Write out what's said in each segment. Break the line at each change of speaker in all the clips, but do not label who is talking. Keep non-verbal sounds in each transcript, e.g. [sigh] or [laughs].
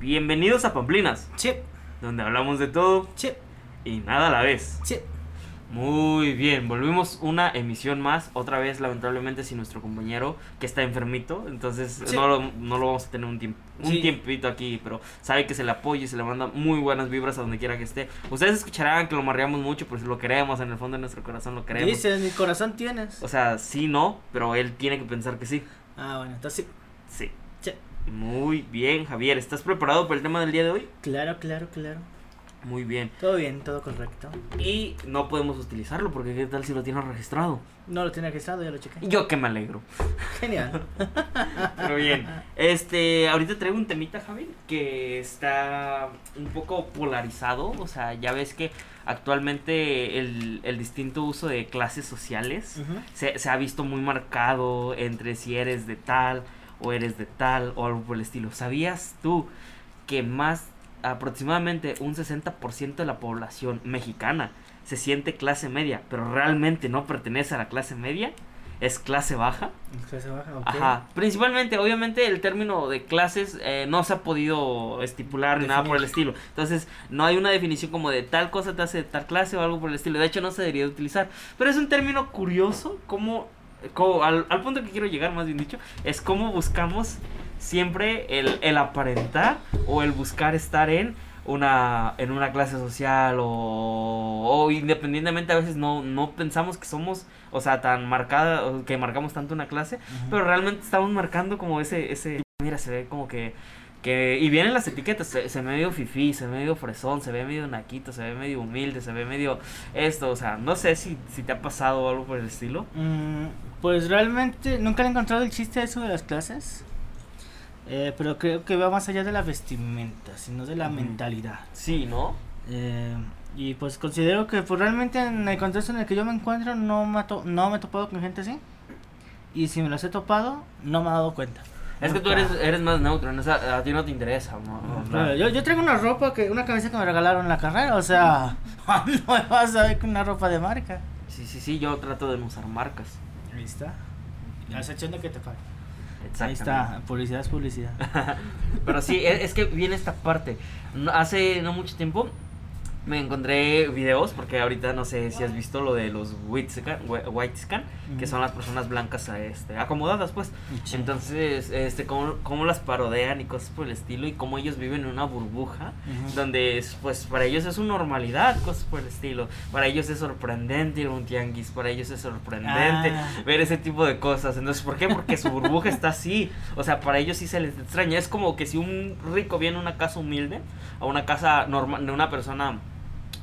Bienvenidos a Pamplinas,
Sí,
donde hablamos de todo
sí,
y nada a la vez.
sí.
Muy bien, volvimos una emisión más, otra vez lamentablemente sin nuestro compañero que está enfermito, entonces
Sí.
no, lo, no lo vamos a tener un tiempo, un
Sí.
tiempito aquí, pero sabe que se le apoya y se le manda muy buenas vibras a donde quiera que esté. Ustedes escucharán que lo marreamos mucho, pues lo queremos, en el fondo de nuestro corazón lo queremos.
Dices, mi corazón tienes.
O sea, sí, no, pero él tiene que pensar que sí.
Ah, bueno, entonces sí.
Sí. Muy bien, Javier, ¿estás preparado para el tema del día de hoy?
Claro, claro, claro.
Muy bien.
Todo bien, todo correcto.
Y no podemos utilizarlo porque qué tal si lo tienes registrado.
No lo tenía registrado, ya lo chequé.
Yo que me alegro.
Genial.
Pero bien. Este, ahorita traigo un temita, Javi, que está un poco polarizado. O sea, ya ves que actualmente el, el distinto uso de clases sociales se, se ha visto muy marcado entre si eres de tal o eres de tal o algo por el estilo. ¿Sabías tú que más aproximadamente un 60% de la población mexicana se siente clase media, pero realmente no pertenece a la clase media? Es clase baja.
Clase baja, ok.
Ajá. Principalmente, obviamente, el término de clases eh, no se ha podido estipular ni nada por el estilo. Entonces, no hay una definición como de tal cosa te hace de tal clase o algo por el estilo. De hecho, no se debería utilizar. Pero es un término curioso, como, como al, al punto que quiero llegar, más bien dicho, es cómo buscamos siempre el, el aparentar o el buscar estar en una en una clase social o, o independientemente a veces no no pensamos que somos o sea tan marcada o que marcamos tanto una clase pero realmente estamos marcando como ese, ese, mira, se ve como que, que, y vienen las etiquetas, se, se ve medio fifí, se ve medio fresón, se ve medio naquito, se ve medio humilde, se ve medio esto, o sea, no sé si, si te ha pasado algo por el estilo.
Mm, pues realmente nunca le he encontrado el chiste a eso de las clases. Eh, pero creo que va más allá de la vestimenta, sino de la mentalidad.
Sí, ¿no?
Eh, y pues considero que pues realmente en el contexto en el que yo me encuentro no me, no me he topado con gente así. Y si me los he topado, no me he dado cuenta.
Es que tú eres, eres más neutro, en esa- a ti no te interesa, ¿no?
No,
No,
yo, yo traigo una ropa, que una camisa que me regalaron en la carrera, o sea, [laughs] no me vas a ver con una ropa de marca.
Sí, sí, sí, yo trato de no usar marcas.
Ahí está. A excepción de que te pague. Ahí está, publicidad es publicidad. [laughs]
Pero sí, es, es que viene esta parte. No- Hace no mucho tiempo me encontré videos, porque ahorita no sé si has visto lo de los white scan, white scan que son las personas blancas este, acomodadas, pues. Entonces, este, cómo, cómo las parodean y cosas por el estilo, y cómo ellos viven en una burbuja, donde, es, pues, para ellos es una normalidad, cosas por el estilo. Para ellos es sorprendente ir a un tianguis, para ellos es sorprendente
Ah.
ver ese tipo de cosas. Entonces, ¿por qué? Porque su burbuja está así. O sea, para ellos sí se les extraña. Es como que si un rico viene a una casa humilde, a una casa normal, de una persona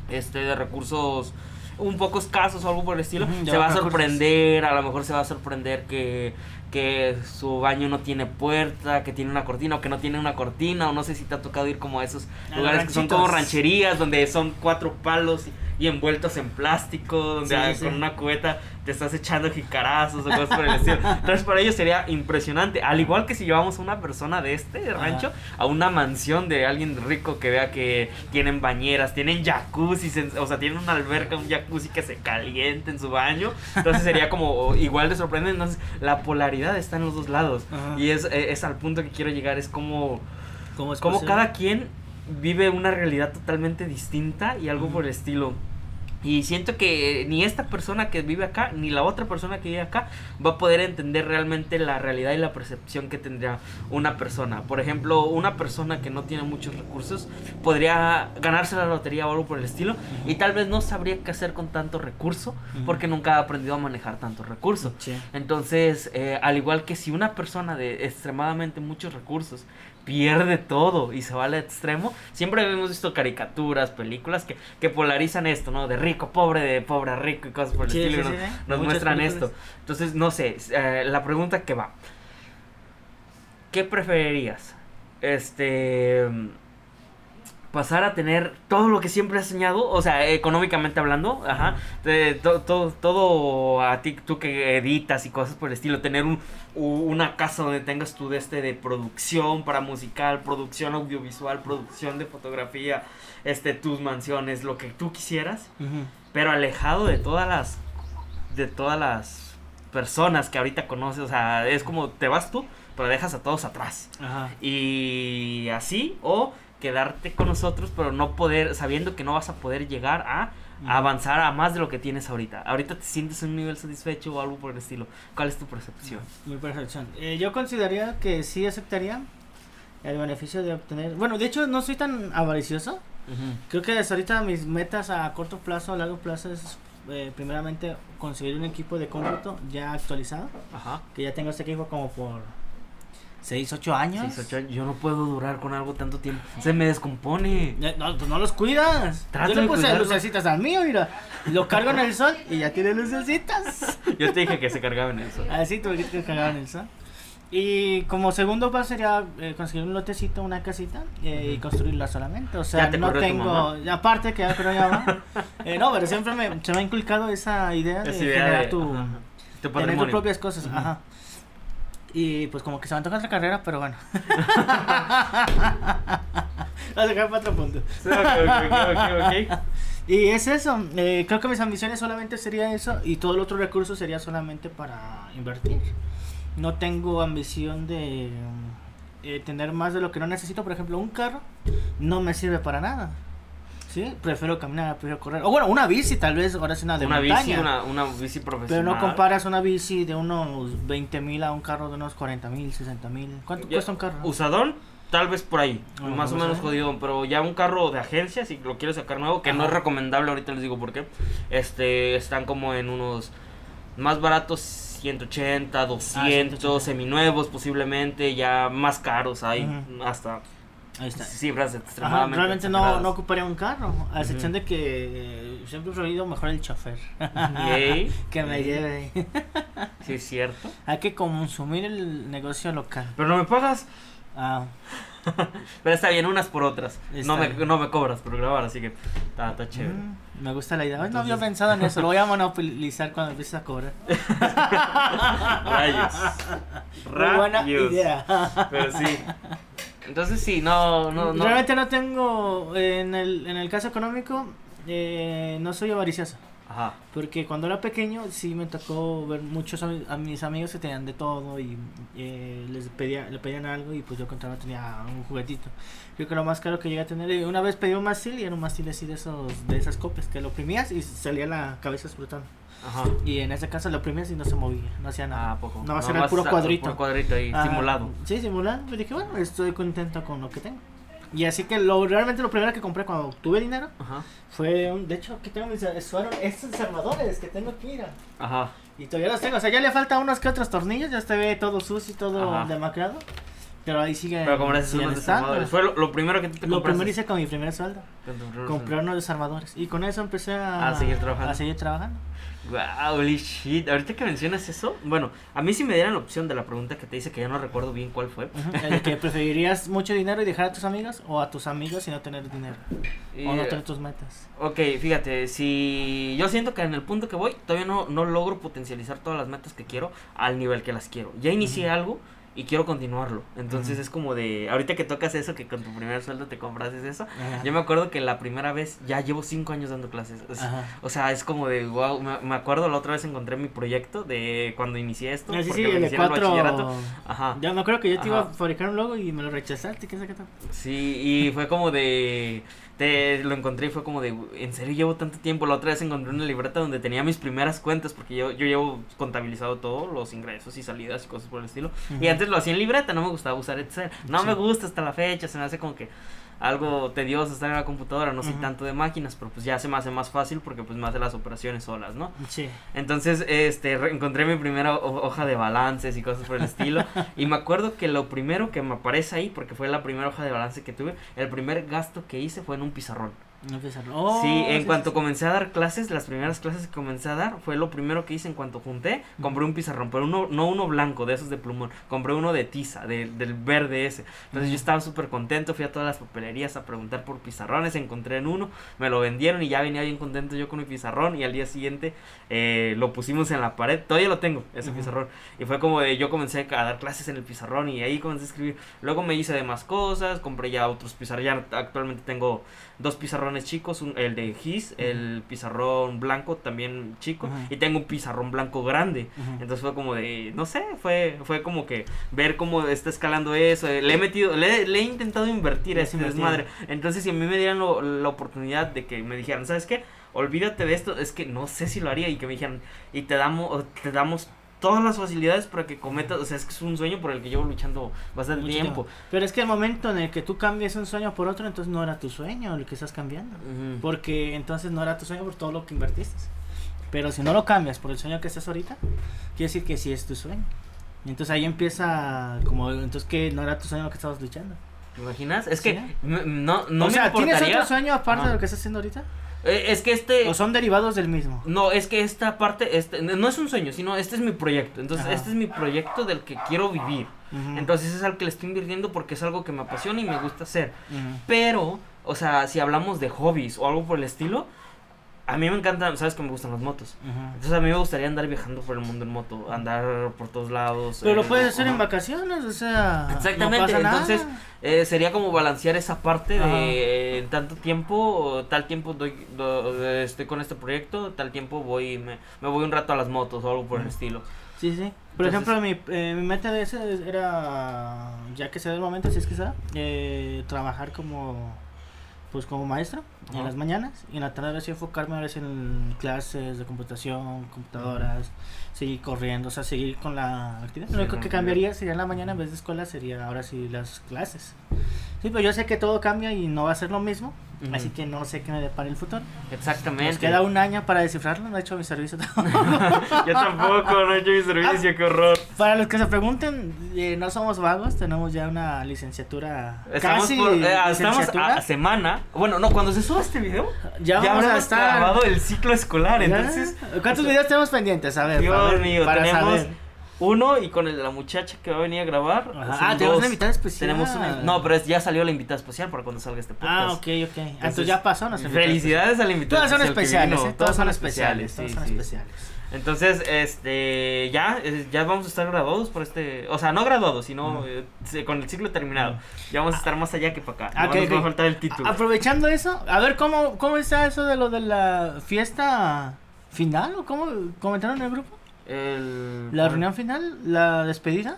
este, de recursos un poco escasos o algo por el estilo, se va a sorprender, a lo mejor se va a sorprender que, que su baño no tiene puerta, que tiene una cortina o que no tiene una cortina, o no sé si te ha tocado ir como a esos
A
lugares que son como rancherías, donde son cuatro palos y, y envueltos en plástico, donde
Sí, sí.
con una cubeta te estás echando jicarazos o cosas por el estilo. [laughs] Entonces para ellos sería impresionante, al igual que si llevamos a una persona de este rancho a una mansión de alguien rico que vea que tienen bañeras, tienen jacuzzi, o sea, tienen una alberca, un jacuzzi que se caliente en su baño. Entonces sería como igual de sorprendente. Entonces la polaridad está en los dos lados.
Ajá.
Y es, es al punto que quiero llegar, es como
¿Cómo es
como
posible?
cada quien vive una realidad totalmente distinta y algo por el estilo. Y siento que ni esta persona que vive acá, ni la otra persona que vive acá, va a poder entender realmente la realidad y la percepción que tendría una persona. Por ejemplo, una persona que no tiene muchos recursos podría ganarse la lotería o algo por el estilo y tal vez no sabría qué hacer con tanto recurso porque nunca ha aprendido a manejar tantos recursos.
Sí.
Entonces, eh, al igual que si una persona de extremadamente muchos recursos pierde todo y se va al extremo, siempre hemos visto caricaturas, películas que, que polarizan esto, ¿no? De rico, pobre, de pobre, a rico y cosas por el
Sí,
estilo.
sí,
y
sí,
nos, muestran
películas.
esto. Entonces, no sé, eh, la pregunta que va. ¿Qué preferirías? Este... Pasar a tener todo lo que siempre has soñado, o sea, económicamente hablando, ajá, de to- to- todo a ti, tú que editas y cosas por el estilo, tener un, una casa donde tengas tu de este de producción para musical, producción audiovisual, producción de fotografía, este, tus mansiones, lo que tú quisieras, pero alejado de todas las, de todas las personas que ahorita conoces, o sea, es como te vas tú, pero dejas a todos atrás.
Ajá.
Y así, o quedarte con nosotros, pero no poder, sabiendo que no vas a poder llegar a,
Ujú.
avanzar a más de lo que tienes ahorita. Ahorita te sientes en un nivel satisfecho o algo por el estilo. ¿Cuál es tu percepción?
Mi percepción. Eh, yo consideraría que sí aceptaría el beneficio de obtener. Bueno, de hecho, no soy tan avaricioso. Creo que hasta ahorita mis metas a corto plazo, a largo plazo es eh, primeramente conseguir un equipo de cómputo ya actualizado.
Ajá.
Que ya tengo este equipo como por 6, 8 años.
Sí, Xochitl, yo no puedo durar con algo tanto tiempo. Se me descompone.
No, pues no los cuidas.
Trato
Yo le puse lucecitas al mío, mira. Lo cargo en el sol y ya tiene lucecitas. [laughs]
Yo te dije que se cargaba en eso.
Así tuve que cargar en el sol. Y como segundo paso sería eh, conseguir un lotecito, una casita eh, y construirla solamente. O sea,
te
no tengo. Aparte que ya creo ya va. Eh, no, pero siempre me, se me ha inculcado esa idea de
Esa idea
generar
de-
tu.
ajá. Tu
Tener tus
patrimonio.
propias cosas. Ajá. Y pues como que se me antoja otra carrera, pero bueno. [laughs] Voy a sacar para otro punto.
Sí, ok, ok, ok, ok.
Y es eso, eh, creo que mis ambiciones solamente sería eso y todo el otro recurso sería solamente para invertir. No tengo ambición de eh, tener más de lo que no necesito, por ejemplo, un carro no me sirve para nada. ¿Sí? Prefiero caminar, prefiero correr. O bueno, una bici tal vez, ahora es una de
Una
montaña.
bici, una, una bici
Pero
profesional.
no comparas una bici de unos 20 mil a un carro de unos 40 mil, 60 mil. ¿Cuánto
Ya,
cuesta un carro?
Usadón, tal vez por ahí.
Ah,
más o
no
menos jodido. Pero ya un carro de agencia, si lo quieres sacar nuevo, que no es recomendable, ahorita les digo por qué. Este, están como en unos más baratos 180, 200,
180.
seminuevos posiblemente, ya más caros hay, hasta
Ahí está.
cifras
Ajá,
extremadamente
realmente no, no ocuparía un carro, a excepción de que eh, siempre he preferido mejor el chofer.
Yay. [laughs]
que me lleve. [laughs]
Sí, es cierto.
Hay que consumir el negocio local.
Pero no me pagas.
Ah, [laughs]
Pero está bien, unas por otras.
Está
No me,
bien.
no me cobras por grabar, así que está, está chévere.
mm, me gusta la idea. Ay, no había
Entonces-
pensado en eso, lo voy a monopolizar cuando empieces a cobrar.
Rayos.
Muy buena
Rayos.
idea.
Pero sí. Entonces sí, no, no, no.
Realmente no tengo, eh, en el, en el caso económico, eh, no soy avaricioso.
Ajá.
Porque cuando era pequeño sí me tocó ver muchos ami- a mis amigos que tenían de todo y eh, les pedía, le pedían algo y pues yo contaba tenía un juguetito. Creo que lo más caro que llegué a tener, una vez pedí un mastil y era un mastil así de esos de esas copias que lo oprimías y salía la cabeza explotando.
Ajá.
Y en ese caso lo oprimías y no se movía, no hacía nada.
Ah, ¿a poco.
No, va a ser el puro cuadrito.
Puro cuadrito ahí,
Ajá.
simulado.
Sí, simulado. Pero dije, bueno, estoy contento con lo que tengo. Y así que lo realmente lo primero que compré cuando tuve dinero
Ajá.
fue un, de hecho aquí tengo mis fueron estos desarmadores que tengo aquí, mira.
Ajá.
Y todavía los tengo, o sea, ya le falta unos que otros tornillos, ya se ve todo sucio y todo
Ajá.
demacrado. Pero ahí sigue.
Pero como desarmadores. Fue lo, lo primero que te
Lo
compraste.
primero hice con mi primer sueldo.
Sueldo.
unos desarmadores. Y con eso empecé a,
A seguir trabajando.
A seguir trabajando.
Wow, holy shit. Ahorita que mencionas eso, bueno, a mí si me dieran la opción de la pregunta que te hice, que ya no recuerdo bien cuál fue.
El que [laughs] preferirías mucho dinero y dejar a tus amigos o a tus amigos y no tener dinero.
Y,
O no tener tus metas.
Ok, fíjate, si yo siento que en el punto que voy, todavía no, no logro potencializar todas las metas que quiero al nivel que las quiero. Ya inicié algo y quiero continuarlo. Entonces es como de, ahorita que tocas eso, que con tu primer sueldo te comprases eso,
Ajá.
yo me acuerdo que la primera vez ya llevo cinco años dando clases. Es-. O sea, es como de, wow, me, me acuerdo la otra vez encontré mi proyecto de cuando inicié esto.
Ah, sí,
porque
sí,
me
de
el bachillerato. Ajá.
Ya me acuerdo que yo te iba a fabricar un logo y me lo rechazaste. ¿Qué tal?
Sí, y fue como de. Te, lo encontré y fue como de. ¿En serio llevo tanto tiempo? La otra vez encontré una libreta donde tenía mis primeras cuentas, porque yo, yo llevo contabilizado todo, los ingresos y salidas y cosas por el estilo. Y antes lo hacía en libreta, no me gustaba usar Excel. No
Sí.
me gusta hasta la fecha, se me hace como que algo tedioso estar en la computadora, no soy tanto de máquinas, pero pues ya se me hace más fácil porque pues me hace las operaciones solas, ¿no?
Sí.
Entonces, este, encontré mi primera ho- hoja de balances y cosas por el estilo. y me acuerdo que lo primero que me aparece ahí, porque fue la primera hoja de balance que tuve, el primer gasto que hice fue en un pizarrón.
No Oh,
sí, en cuanto
sí.
comencé a dar clases, las primeras clases que comencé a dar, fue lo primero que hice en cuanto junté, compré un pizarrón, pero uno, no uno blanco, de esos de plumón, compré uno de tiza, de- del verde ese. Entonces yo
Ujú.
estaba súper contento, fui a todas las papelerías a preguntar por pizarrones, encontré en uno, me lo vendieron y ya venía bien contento yo con mi pizarrón y al día siguiente eh, lo pusimos en la pared, todavía lo tengo, ese pizarrón. Y fue como de, yo comencé a dar clases en el pizarrón y ahí comencé a escribir. Luego me hice de más cosas, compré ya otros pizarrones, ya actualmente tengo dos pizarrones pizarrones chicos, un- el de GIS, el pizarrón blanco también chico, y tengo un pizarrón blanco grande. Entonces fue como de, no sé, fue, fue como que ver cómo está escalando eso. eh, Le he metido, le, le he intentado invertir a
invertido.
desmadre. Entonces, si a mí me dieran lo- la oportunidad de que me dijeran, ¿sabes qué? Olvídate de esto, es que no sé si lo haría. Y que me dijeran, y te damos, te damos todas las facilidades para que cometas. O sea, es que es un sueño por el que llevo luchando bastante
Mucho
tiempo.
Pero es que el momento en el que tú cambias un sueño por otro, entonces no era tu sueño el que estás cambiando. Porque entonces no era tu sueño por todo lo que invertiste. Pero si no lo cambias por el sueño que estás ahorita, quiere decir que sí es tu sueño. Y entonces ahí empieza como, entonces que no era tu sueño lo que estabas luchando.
¿Te imaginas? Es que
Sí.
no, no
o
me
sea, ¿tienes
importaría.
otro sueño aparte de lo que estás haciendo ahorita?
Eh, es que este.
¿O son derivados del mismo?
No, es que esta parte, este, no es un sueño, sino este es mi proyecto. Entonces,
Ajá.
este es mi proyecto del que quiero vivir. Entonces es algo que le estoy invirtiendo porque es algo que me apasiona y me gusta hacer. Pero, o sea, si hablamos de hobbies o algo por el estilo, a mí me encantan, sabes que me gustan las motos. Entonces a mí me gustaría andar viajando por el mundo en moto, andar por todos lados.
Pero lo
eh,
puedes hacer en vacaciones, o sea.
Exactamente,
no
entonces eh, sería como balancear esa parte de en tanto tiempo, tal tiempo doy, do- eh, estoy con este proyecto, tal tiempo voy me, me voy un rato a las motos o algo por el estilo.
Sí, sí. Por
Entonces-
ejemplo, mi, eh, mi meta de ese era, ya que se da el momento, si es que se da, eh, trabajar como, pues como maestro en las mañanas y en la tarde ahora sí enfocarme ahora sí en clases de computación, computadoras, seguir corriendo, o sea, seguir con la actividad. Lo único que cambiaría sería en la mañana en vez de escuela sería ahora sí las clases. Sí, pero yo sé que todo cambia y no va a ser lo mismo, así que no sé qué me depara el futuro.
Exactamente.
Nos queda un año para descifrarlo, no he hecho mi servicio [laughs]
Yo tampoco, no he hecho mi servicio, qué horror.
Para los que se pregunten, eh, no somos vagos, tenemos ya una licenciatura.
Estamos,
casi
por- eh, estamos
licenciatura.
a semana. Bueno, no, cuando se suba este video,
ya,
ya, habremos
estar.
acabado el ciclo escolar.
¿Ya?
Entonces,
¿Cuántos
o sea,
videos tenemos pendientes? A ver,
Dios
para
mío,
para
tenemos
saber.
uno y con el de la muchacha que va a venir a grabar. Son
Ah, tenemos una invitada especial.
Tenemos una- No, pero es- ya salió la invitada especial para cuando salga este podcast.
Ah, ok, ok. Ah, Entonces ya pasó. invitada
Felicidades a la invitada
Todas son
especial que
especiales,
vino.
¿eh? Todas son especiales.
sí,
Todas son
sí.
especiales.
Entonces, este, ya, eh, ya vamos a estar graduados por este, o sea, no graduados, sino eh, con el ciclo terminado. Ya vamos a estar más allá que para acá.
Ah,
No
ok,
nos va a faltar el título.
Aprovechando eso, a ver cómo, cómo está eso de lo de la fiesta final o cómo comentaron en el grupo.
El,
La reunión final, la despedida.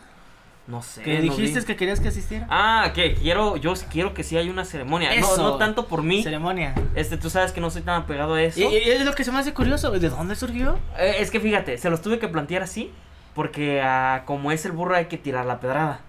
No sé.
Que dijiste que querías que asistiera.
Ah, que quiero, yo quiero que sí haya una ceremonia. No,
Eso.
no tanto por mí.
Ceremonia.
Este, tú sabes que no soy tan apegado a eso.
Y, y es lo que se me hace curioso. ¿De dónde surgió?
Eh, es que fíjate, se los tuve que plantear así, porque ah, como es el burro hay que tirar la pedrada.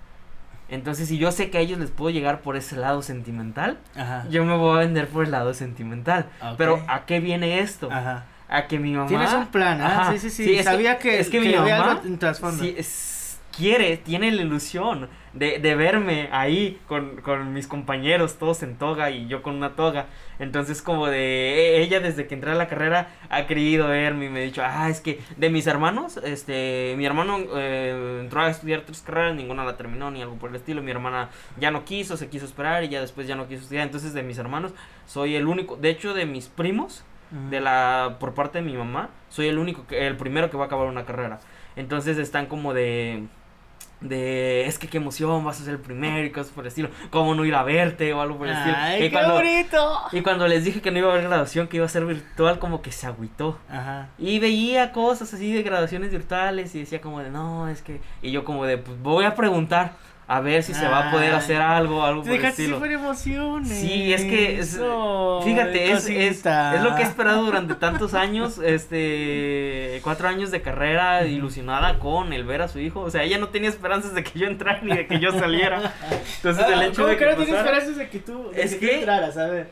Entonces, si yo sé que a ellos les puedo llegar por ese lado sentimental,
Ajá.
yo me voy a vender por el lado sentimental.
Ok.
Pero, ¿a qué viene esto?
Ajá.
A que mi mamá...
Tienes un plan, ¿ah?
Ajá.
Sí, sí, sí.
es
Sabía que,
es que, mi mamá
algo en trasfondo.
sí, es- quiere, tiene la ilusión de, de verme ahí con, con mis compañeros, todos en toga y yo con una toga. Entonces, como de e- ella desde que entré a la carrera ha querido verme y me ha dicho, ah, es que de mis hermanos, este, mi hermano eh, entró a estudiar tres carreras, ninguna la terminó ni algo por el estilo. Mi hermana ya no quiso, se quiso esperar y ya después ya no quiso estudiar. Entonces, de mis hermanos, soy el único, de hecho, de mis primos, de la por parte de mi mamá soy el único que el primero que va a acabar una carrera entonces están como de de es que qué emoción vas a ser el primero y cosas por el estilo. Cómo no ir a verte o algo por el estilo.
Ay,
y
qué
cuando
bonito.
y cuando les dije que no iba a haber graduación que iba a ser virtual como que se agüitó.
Ajá.
y veía cosas así de graduaciones virtuales y decía como de no es que y yo como de pues voy a preguntar a ver si se va a poder hacer algo algo por el estilo
emociones.
Sí, es que es- Fíjate, es, es, es lo que he esperado durante tantos años, este, cuatro años de carrera ilusionada con el ver a su hijo. O sea, ella no tenía esperanzas de que yo entrara ni de que yo saliera. Entonces el
Ah,
hecho
¿cómo
de
que
que
no
pasara-
esperanzas de que tú, de
Es
que tú entraras, a ver?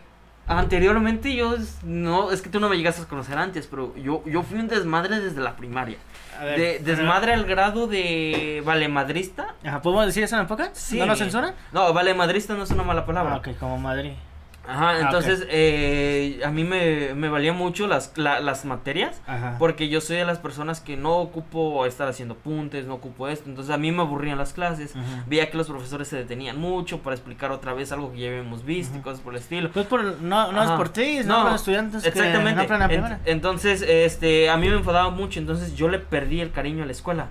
Anteriormente yo, no, es que tú no me llegaste a conocer antes, pero yo, yo fui un desmadre desde la primaria.
Ver,
De, desmadre al grado de valemadrista.
Ajá, ¿podemos decir eso en el podcast?
Sí.
¿No nos censuran?
No, valemadrista no es una mala palabra.
Ah, ok, como Madrid.
Ajá,
Ah,
entonces eh, a mí me, me valía mucho las, la- las materias.
Ajá.
Porque yo soy de las personas que no ocupo estar haciendo puntes, no ocupo esto. Entonces a mí me aburrían las clases.
Ujú.
Veía que los profesores se detenían mucho para explicar otra vez algo que ya habíamos visto y
Ujú.
cosas por el estilo.
Pues por, no, no es
Ajá.
por ti, es no,
No,
por los estudiantes que
Exactamente.
no aprendan la primera.
entonces, este, a mí me enfadaba mucho. Entonces yo le perdí el cariño a la escuela.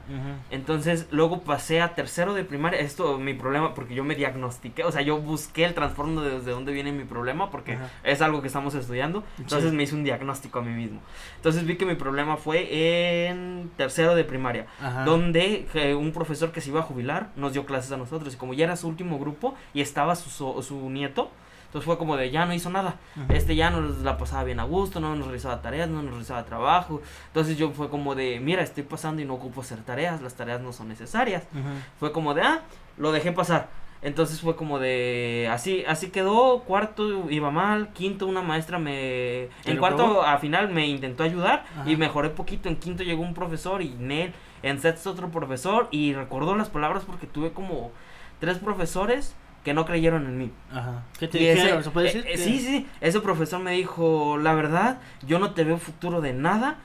Entonces luego pasé a tercero de primaria. Esto mi problema porque yo me diagnostiqué. O sea, yo busqué el trasfondo de desde dónde viene mi problema. Problema porque
Ajá.
es algo que estamos estudiando. Entonces
Sí.
me hice un diagnóstico a mí mismo. Entonces vi que mi problema fue en tercero de primaria,
Ajá.
donde eh, un profesor que se iba a jubilar nos dio clases a nosotros. Y como ya era su último grupo y estaba su, su, su nieto, entonces fue como de ya no hizo nada.
Ujú.
Este ya nos la pasaba bien a gusto, no nos realizaba tareas, no nos realizaba trabajo. Entonces yo fue como de, mira, estoy pasando y no ocupo hacer tareas, las tareas no son necesarias.
Ujú.
Fue como de, ah, lo dejé pasar. Entonces fue como de, así así quedó, cuarto iba mal, quinto una maestra me...
¿Te
En cuarto
probó?
al final me intentó ayudar
Ajá.
y mejoré poquito, en quinto llegó un profesor y Nel, en sexto otro profesor y recordó las palabras porque tuve como tres profesores que no creyeron en mí.
Ajá. ¿Qué te dijeron? ¿Se puede
eh,
decir?
eh, sí, sí, ese profesor me dijo, la verdad, yo no te veo futuro de nada.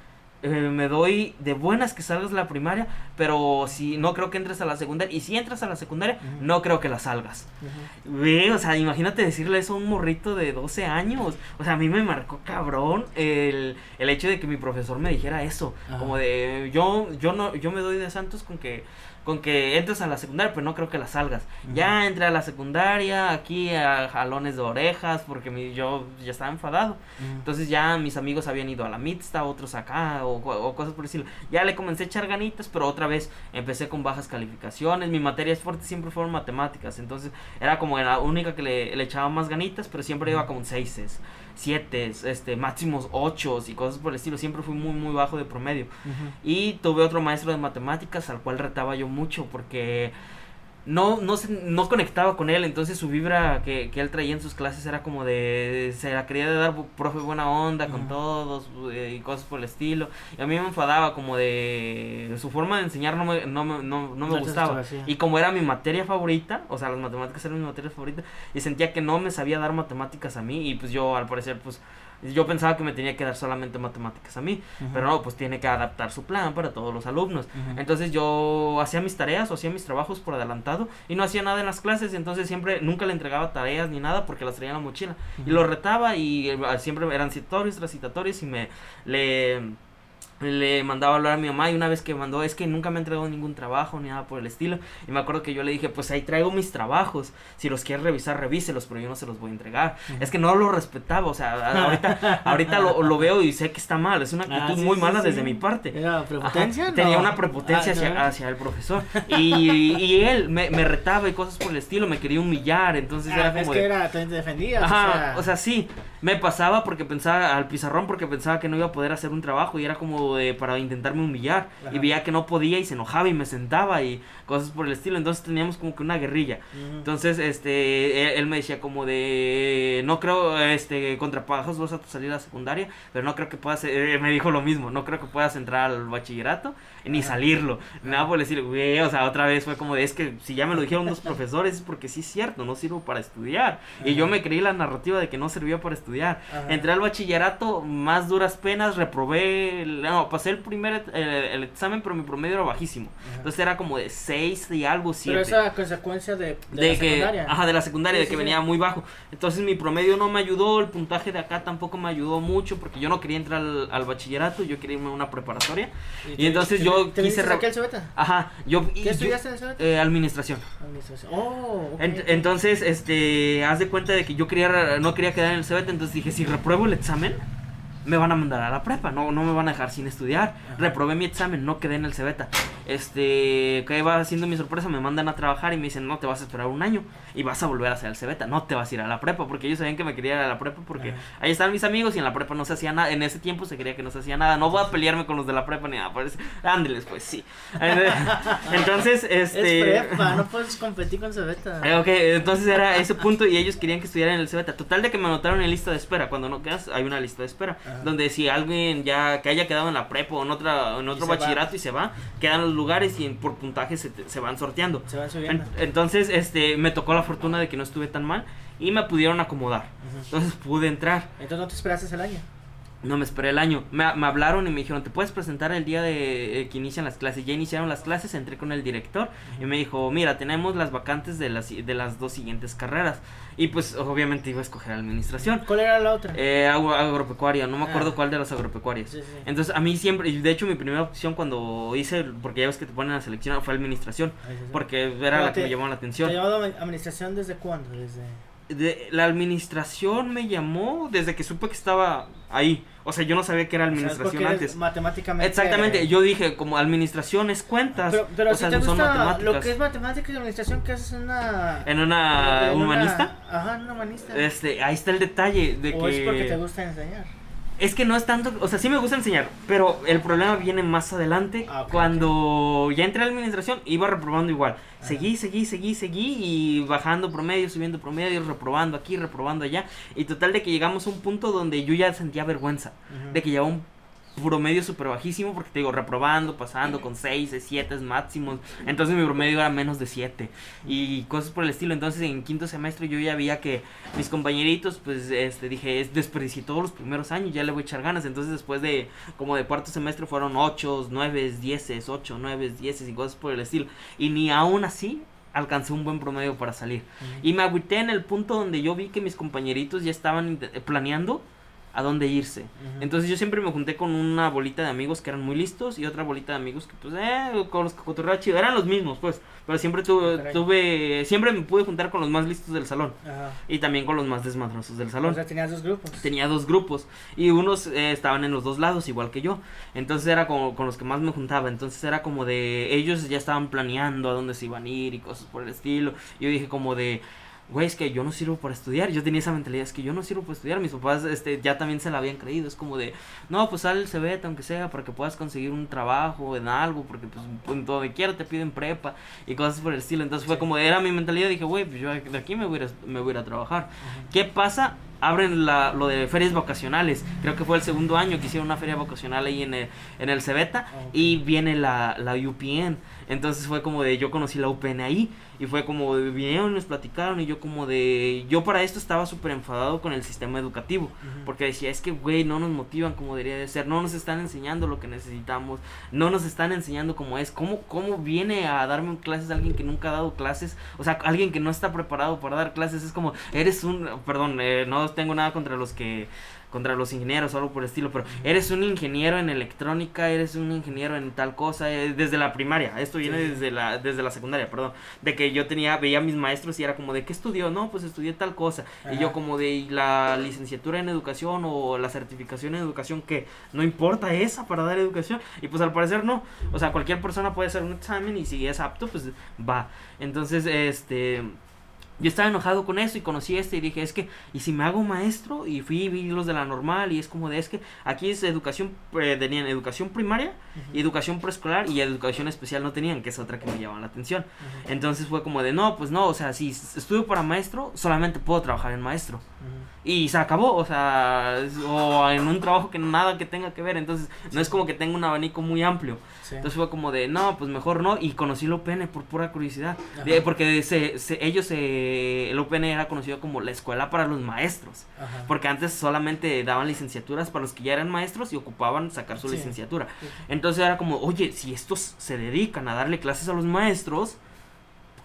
Eh, me doy de buenas que salgas de la primaria, pero si no creo que entres a la secundaria. Y si entras a la secundaria, no creo que la salgas. Ve, o sea, imagínate decirle eso a un morrito de 12 años. O sea, a mí me marcó cabrón el, el hecho de que mi profesor me dijera eso. Como de, yo, yo no, yo me doy de santos con que, con que entres a la secundaria, pero no creo que la salgas. Ya entré a la secundaria, aquí a jalones de orejas, porque mi, yo ya estaba enfadado. Entonces ya mis amigos habían ido a la mixta, otros acá, o, o cosas por decirlo. Ya le comencé a echar ganitas, pero otra vez empecé con bajas calificaciones. Mi materias fuertes siempre fueron matemáticas. Entonces era como la única que le, le echaba más ganitas, pero siempre iba con seises, siete, este, máximos ochos y cosas por el estilo. Siempre fui muy, muy bajo de promedio. Y tuve otro maestro de matemáticas al cual retaba yo mucho porque no, no, se- no conectaba con él, entonces su vibra que, que él traía en sus clases era como de, se la quería de dar profe buena onda con
Ujú.
todos eh, y cosas por el estilo. Y a mí me enfadaba como de, su forma de enseñar no me, no no, no me
No
gustaba. Y como era mi materia favorita, o sea, las matemáticas eran mi materia favorita, y sentía que no me sabía dar matemáticas a mí y pues yo al parecer pues... Yo pensaba que me tenía que dar solamente matemáticas a mí, pero no, pues tiene que adaptar su plan para todos los alumnos. Entonces yo hacía mis tareas o hacía mis trabajos por adelantado y no hacía nada en las clases, entonces siempre nunca le entregaba tareas ni nada porque las traía en la mochila. Y lo retaba y eh, siempre eran citatorios tras citatorios y me le le mandaba a hablar a mi mamá y una vez que mandó es que nunca me ha entregado ningún trabajo ni nada por el estilo y me acuerdo que yo le dije pues ahí traigo mis trabajos si los quieres revisar revíselos pero yo no se los voy a entregar es que no lo respetaba o sea ahorita [laughs] ahorita lo, lo veo y sé que está mal es una
Ah,
actitud
sí,
muy
sí,
mala
sí.
desde mi parte
¿Era prepotencia?
Tenía
No.
una prepotencia
Ah,
hacia,
no.
hacia el profesor. Y, y él me, me retaba y cosas por el estilo, me quería humillar. Entonces
Ah,
era como.
que
de-
era, te defendías.
Ajá, o sea, sí, me pasaba porque pensaba al pizarrón porque pensaba que no iba a poder hacer un trabajo y era como de, para intentarme humillar
Ajá.
y veía que no podía y se enojaba y me sentaba y cosas por el estilo, entonces teníamos como que una guerrilla. Entonces, este, él, él me decía como de, no creo, este, contra pagos vas a salir a la secundaria, pero no creo que puedas, eh, me dijo lo mismo, no creo que puedas entrar al bachillerato ni salirlo, nada por decir, güey, o sea, otra vez fue como de, es que si ya me lo dijeron dos profesores es porque sí es cierto, no sirvo para estudiar. Y yo me creí la narrativa de que no servía para estudiar.
Ajá.
Entré al bachillerato, más duras penas, reprobé, no, pasé el primer, el, el examen, pero mi promedio era bajísimo.
Ajá.
Entonces era como de 6 y algo, 7
Pero esa consecuencia de, de,
de,
la
que
secundaria.
ajá de la secundaria
Sí,
de que
sí, sí.
venía muy bajo entonces mi promedio no me ayudó el puntaje de acá tampoco me ayudó mucho porque yo no quería entrar al, al bachillerato yo quería irme a una preparatoria y entonces
te-
yo
¿Te
quise
aquí al Cebeta?
ajá yo
¿Qué
yo-
estudiaste en el Cebeta?
eh, administración
Administración. Oh,
entonces este haz de cuenta de que yo quería no quería quedar en el CBT entonces dije si repruebo el examen me van a mandar a la prepa, no, no me van a dejar sin estudiar.
Ajá.
Reprobé mi examen, no quedé en el Cebeta. Este, que va haciendo mi sorpresa, me mandan a trabajar y me dicen, no, te vas a esperar un año y vas a volver a hacer el Cebeta, no te vas a ir a la prepa, porque ellos sabían que me quería ir a la prepa porque
Ajá.
ahí estaban mis amigos y en la prepa no se hacía nada. En ese tiempo se creía que no se hacía nada. No voy a pelearme con los de la prepa ni nada, parece. Ándeles, pues sí. [laughs] Entonces, este.
Es prepa, no puedes competir con Cebeta.
Eh, Ok, entonces era ese punto y ellos querían que estudiara en el Cebeta. Total de que me anotaron en lista de espera. Cuando no quedas, hay una lista de espera.
Ajá.
Donde si alguien ya que haya quedado en la prepa o en, otra, en otro
va.
bachillerato y se va, quedan los lugares y por puntaje se, te- se van sorteando.
Se van subiendo.
En- entonces, este, me tocó la fortuna de que no estuve tan mal y me pudieron acomodar. Entonces pude entrar.
Entonces no te esperaste el año.
No me esperé el año. Me, me hablaron y me dijeron, ¿te puedes presentar el día de eh, que inician las clases? Ya iniciaron las clases, entré con el director y me dijo, mira, tenemos las vacantes de las, de las dos siguientes carreras. Y pues obviamente iba a escoger administración.
¿Cuál era la otra?
Eh, agro- agropecuaria, no me acuerdo
Ah.
cuál de las agropecuarias.
Sí, sí.
Entonces a mí siempre, y de hecho mi primera opción cuando hice, porque ya ves que te ponen a seleccionar, fue administración.
Sí, sí.
Porque era
Pero
la que
te-
me llamó la
¿Te
atención.
llamado admi- administración desde cuándo? Desde...
de, la administración me llamó desde que supe que estaba ahí. O sea, yo no sabía que era administración antes.
Matemáticamente.
Exactamente, yo dije, como administración es cuentas.
Pero, pero
o
si
sea,
te
son matemáticas.
lo que es matemáticas y administración, ¿qué haces en una.
En una
en una-
humanista.
Ajá, en una humanista.
Este, ahí está el detalle de
o
que
es porque te gusta enseñar.
Es que no es tanto, o sea, sí me gusta enseñar, pero el problema viene más adelante
Ah,
cuando ya entré a la administración iba reprobando igual.
Ajá.
Seguí, seguí, seguí, seguí y bajando promedio, subiendo promedio, reprobando aquí, reprobando allá y total de que llegamos a un punto donde yo ya sentía vergüenza de que llevaba un promedio súper bajísimo porque te digo, reprobando, pasando con 6, 7 máximos. Entonces mi promedio era menos de 7 y cosas por el estilo. Entonces en quinto semestre yo ya veía que mis compañeritos, pues este dije, es desperdicié todos los primeros años, ya le voy a echar ganas. Entonces después de como de cuarto semestre fueron 8, 9, 10, 8, 9, 10 y cosas por el estilo. Y ni aún así alcancé un buen promedio para salir.
Ujú.
Y me agüité en el punto donde yo vi que mis compañeritos ya estaban planeando a dónde irse. Entonces yo siempre me junté con una bolita de amigos que eran muy listos y otra bolita de amigos que pues eh, con los que chido. Eran los mismos pues, pero siempre tuve, tuve, siempre me pude juntar con los más listos del salón y también con los más desmadrosos del salón.
O sea, tenías dos grupos.
Tenía dos grupos y unos eh, estaban en los dos lados igual que yo. Entonces era como con los que más me juntaba. Entonces era como de ellos ya estaban planeando a dónde se iban a ir y cosas por el estilo. Yo dije como de güey, es que yo no sirvo para estudiar. Yo tenía esa mentalidad, es que yo no sirvo para estudiar. Mis papás este ya también se la habían creído. Es como de, no, pues sal el CBT aunque sea para que puedas conseguir un trabajo en algo porque pues en donde quiera te piden prepa y cosas por el estilo. Entonces fue como era mi mentalidad, dije, güey, pues yo de aquí me voy a ir a, me voy a, ir a trabajar. ¿Qué pasa? Abren la, lo de ferias vacacionales. Creo que fue el segundo año que hicieron una feria vacacional ahí en el, en el Cebeta.
Ah.
Y viene la, la UPN. Entonces fue como de, yo conocí la UPN ahí. Y fue como de, vinieron y nos platicaron. Y yo como de, yo para esto estaba súper enfadado con el sistema educativo. Porque decía, es que, güey, no nos motivan como debería de ser. No nos están enseñando lo que necesitamos. No nos están enseñando cómo es. ¿Cómo, cómo viene a darme clases alguien que nunca ha dado clases? O sea, alguien que no está preparado para dar clases. Es como, eres un, perdón, eh, no tengo nada contra los que contra los ingenieros o algo por el estilo, pero eres un ingeniero en electrónica, eres un ingeniero en tal cosa, eh, desde la primaria, esto viene
Sí.
desde la desde la secundaria, perdón, de que yo tenía, veía a mis maestros y era como de, ¿qué estudió? No, pues estudié tal cosa, y yo como de, ¿y la licenciatura en educación o la certificación en educación que no importa esa para dar educación? Y pues al parecer no, o sea, cualquier persona puede hacer un examen y si es apto, pues va, entonces, este... Yo estaba enojado con eso y conocí este y dije, es que, ¿y si me hago maestro? Y fui y vi los de la normal y es como de, es que aquí es educación, eh, tenían educación primaria y educación preescolar y educación especial no tenían, que es otra que me llama la atención. Entonces fue como de, no, pues no, o sea, si estudio para maestro, solamente puedo trabajar en maestro. Y se acabó, o sea, o en un trabajo que nada que tenga que ver, entonces no es como que tenga un abanico muy amplio.
Sí.
Entonces fue como de, no, pues mejor no. Y conocí el UPN por pura curiosidad. De- porque se, se- ellos, eh, el UPN era conocido como la escuela para los maestros.
Ajá.
Porque antes solamente daban licenciaturas para los que ya eran maestros y ocupaban sacar su
Sí.
licenciatura.
Sí.
Entonces era como, oye, si estos se dedican a darle clases a los maestros,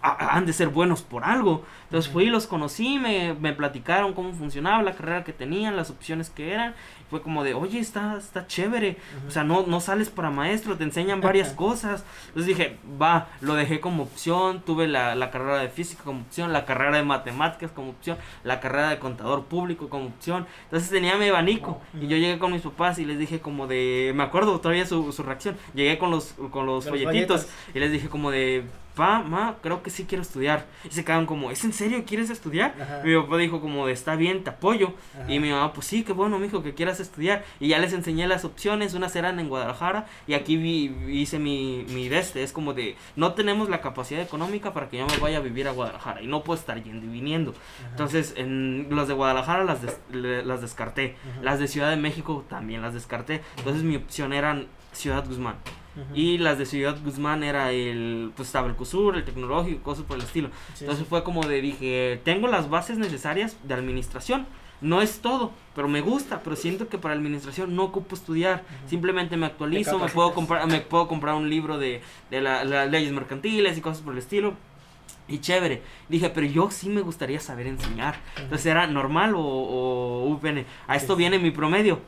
a- han de ser buenos por algo. Entonces fui y los conocí, me, me platicaron cómo funcionaba la carrera que tenían, las opciones que eran. Fue como de, oye, está, está chévere. O sea, no, no sales para maestro, te enseñan varias cosas. Entonces dije, va, lo dejé como opción. Tuve la, la carrera de física como opción, la carrera de matemáticas como opción, la carrera de contador público como opción. Entonces tenía mi abanico. Y yo llegué con mis papás y les dije como de, me acuerdo todavía su, su reacción. Llegué con los, con los folletitos y les dije como de, pa, ma, creo que sí quiero estudiar. Y se quedaron como, ¿es en serio? ¿Quieres estudiar?
Ajá.
Mi papá dijo como está bien, te apoyo.
Ajá.
Y mi mamá, pues sí, qué bueno, mijo, que quieras estudiar. Y ya les enseñé las opciones, unas eran en Guadalajara y aquí vi, hice mi, mi de este. Es como de, no tenemos la capacidad económica para que yo me vaya a vivir a Guadalajara y no puedo estar yendo y viniendo.
Ajá.
Entonces, en las de Guadalajara las, des- le- las descarté. Las de Ciudad de México también las descarté. Entonces mi opción eran Ciudad Guzmán.
Ujú.
Y las de Ciudad Guzmán era el, pues estaba el CUSUR, el tecnológico, cosas por el estilo.
Sí,
Entonces
sí.
fue como de, dije, tengo las bases necesarias de administración. No es todo, pero me gusta, pero siento que para administración no ocupo estudiar.
Ujú.
Simplemente me actualizo, me puedo comprar, me puedo comprar un libro de, de la- las leyes mercantiles y cosas por el estilo. Y chévere. Dije, pero yo sí me gustaría saber enseñar. Entonces era normal o, o UPN. A esto
Sí.
viene mi promedio.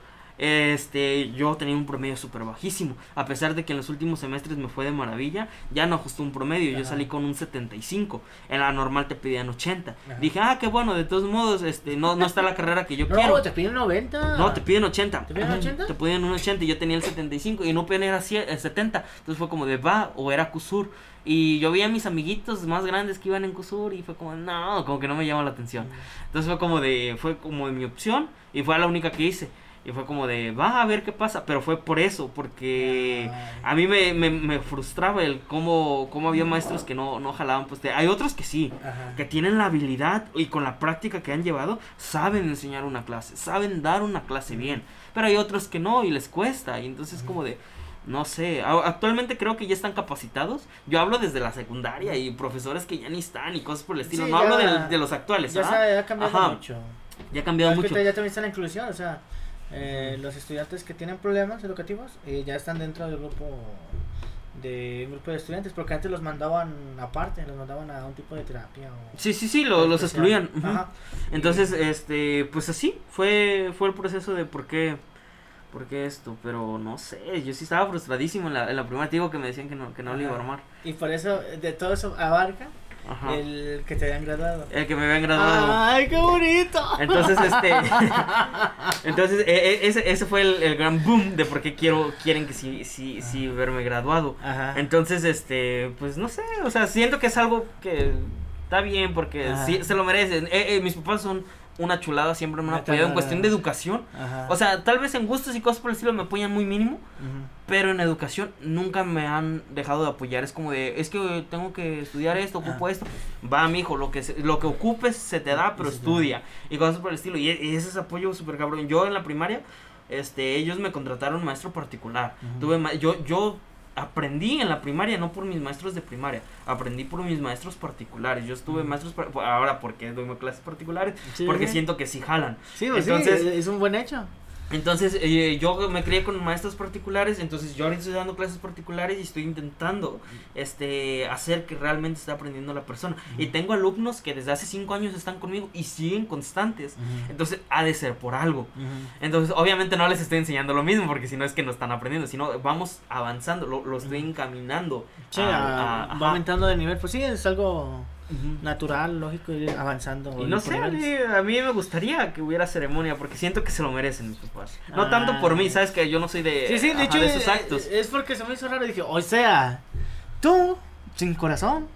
Este, yo tenía un promedio súper bajísimo. A pesar de que en los últimos semestres me fue de maravilla, ya no ajustó un promedio. Yo salí con un 75. En la normal te pedían 80.
Ajá.
Dije, ah, qué bueno, de todos modos, este, no, no está la carrera que yo [laughs]
No,
quiero.
te piden 90.
No, te piden 80.
¿Te piden 80?
Te piden un 80 y yo tenía el 75 y no cie- el 70. Entonces fue como de va o era Cusur. Y yo veía a mis amiguitos más grandes que iban en Cusur y fue como, no, como que no me llama la atención. Entonces fue como de, fue como de mi opción y fue la única que hice. Y fue como de, va a ver qué pasa. Pero fue por eso, porque a mí me, me, me frustraba el cómo, cómo había maestros que no, no jalaban. Pues hay otros que sí,
Ajá.
que tienen la habilidad y con la práctica que han llevado, saben enseñar una clase, saben dar una clase bien. Pero hay otros que no y les cuesta. Y entonces como de, no sé, actualmente creo que ya están capacitados. Yo hablo desde la secundaria y profesores que ya ni están y cosas por el estilo.
Sí,
no hablo
ya-
de, de los actuales.
Ya, sabe, ha cambiado
Ajá.
mucho.
Ya ha cambiado mucho.
ya también está la inclusión, o sea, eh, los estudiantes que tienen problemas educativos eh, ya están dentro del grupo de un grupo de estudiantes, porque antes los mandaban aparte, los mandaban a un tipo de terapia o
Sí, sí, sí, lo- los excluían.
Ajá.
Entonces, este, pues así fue, fue el proceso de por qué, por qué esto, pero no sé, yo sí estaba frustradísimo en la, en la primera, digo que me decían que no, que no lo iba a armar.
Y por eso de todo eso abarca
Ajá. El,
el que te hayan graduado.
que me habían graduado.
Ay, qué bonito.
Entonces, este, [laughs] entonces, e- e- ese, ese fue el, el gran boom de por qué quiero, quieren que sí, sí, sí verme graduado.
Ajá.
Entonces, este, pues no sé, o sea, siento que es algo que está bien porque
Ajá.
sí se lo merecen. Eh, eh, mis papás son una chulada, siempre me han apoyado en cuestión de educación.
Ajá.
O sea, tal vez en gustos y cosas por el estilo me apoyan muy mínimo, pero en educación nunca me han dejado de apoyar. Es como de, es que tengo que estudiar esto, ocupo
Ah.
esto. Va, mijo, lo que se- lo que ocupes se te da, pero estudia. Y cosas por el estilo. Y, y ese es apoyo súper cabrón. Yo en la primaria, este, ellos me contrataron maestro particular. Tuve ma- yo, yo aprendí en la primaria, no por mis maestros de primaria, aprendí por mis maestros particulares. Yo estuve maestros, ahora, ¿por qué doy clases particulares?
Sí,
Porque
sí.
siento que sí jalan.
Sí, pues
Entonces-
es un buen hecho.
Entonces, eh, yo me crié con maestros particulares, entonces yo ahorita estoy dando clases particulares y estoy intentando este hacer que realmente esté aprendiendo la persona. Y tengo alumnos que desde hace cinco años están conmigo y siguen constantes. Entonces, ha de ser por algo. Entonces, obviamente no les estoy enseñando lo mismo, porque si no es que no están aprendiendo, sino vamos avanzando, lo, lo estoy encaminando.
Sí,
a-
a-
a-
va
ajá.
aumentando de nivel. Pues sí, es algo Natural, lógico, ir avanzando.
Y no sé, a mí, me gustaría que hubiera ceremonia, porque siento que se lo merecen mis papás. No tanto por
Ah.
mí, sabes que yo no soy de,
Sí, sí, de
ajá,
hecho,
de
es,
esos actos.
es porque se me hizo raro. Dije, o sea, tú, sin corazón,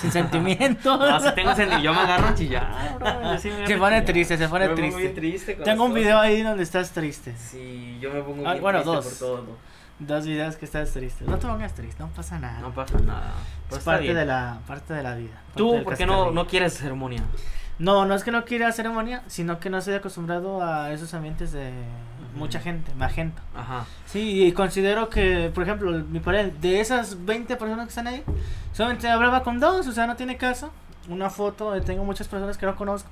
sin [laughs] sentimientos.
No, si tengo sentido, yo me agarro a chillar, bro, sí me
se pone triste, se pone
Me pongo
triste. Tengo un video ahí donde estás triste.
Sí, yo me pongo
Ah,
bien
bueno,
triste
dos.
por todo.
Dos videos que estás triste. No te pongas triste, no pasa nada.
No pasa nada. Pero
es parte
bien.
de, la, parte de la vida.
Tú, ¿por qué no, no quieres ceremonia?
No, no es que no quiera ceremonia, sino que no estoy acostumbrado a esos ambientes de
Ujú.
mucha gente, magenta.
Ajá.
Sí, y considero que, por ejemplo, mi pareja, de esas 20 personas que están ahí, solamente hablaba con dos, o sea, no tiene caso. Una foto, eh, tengo muchas personas que no conozco.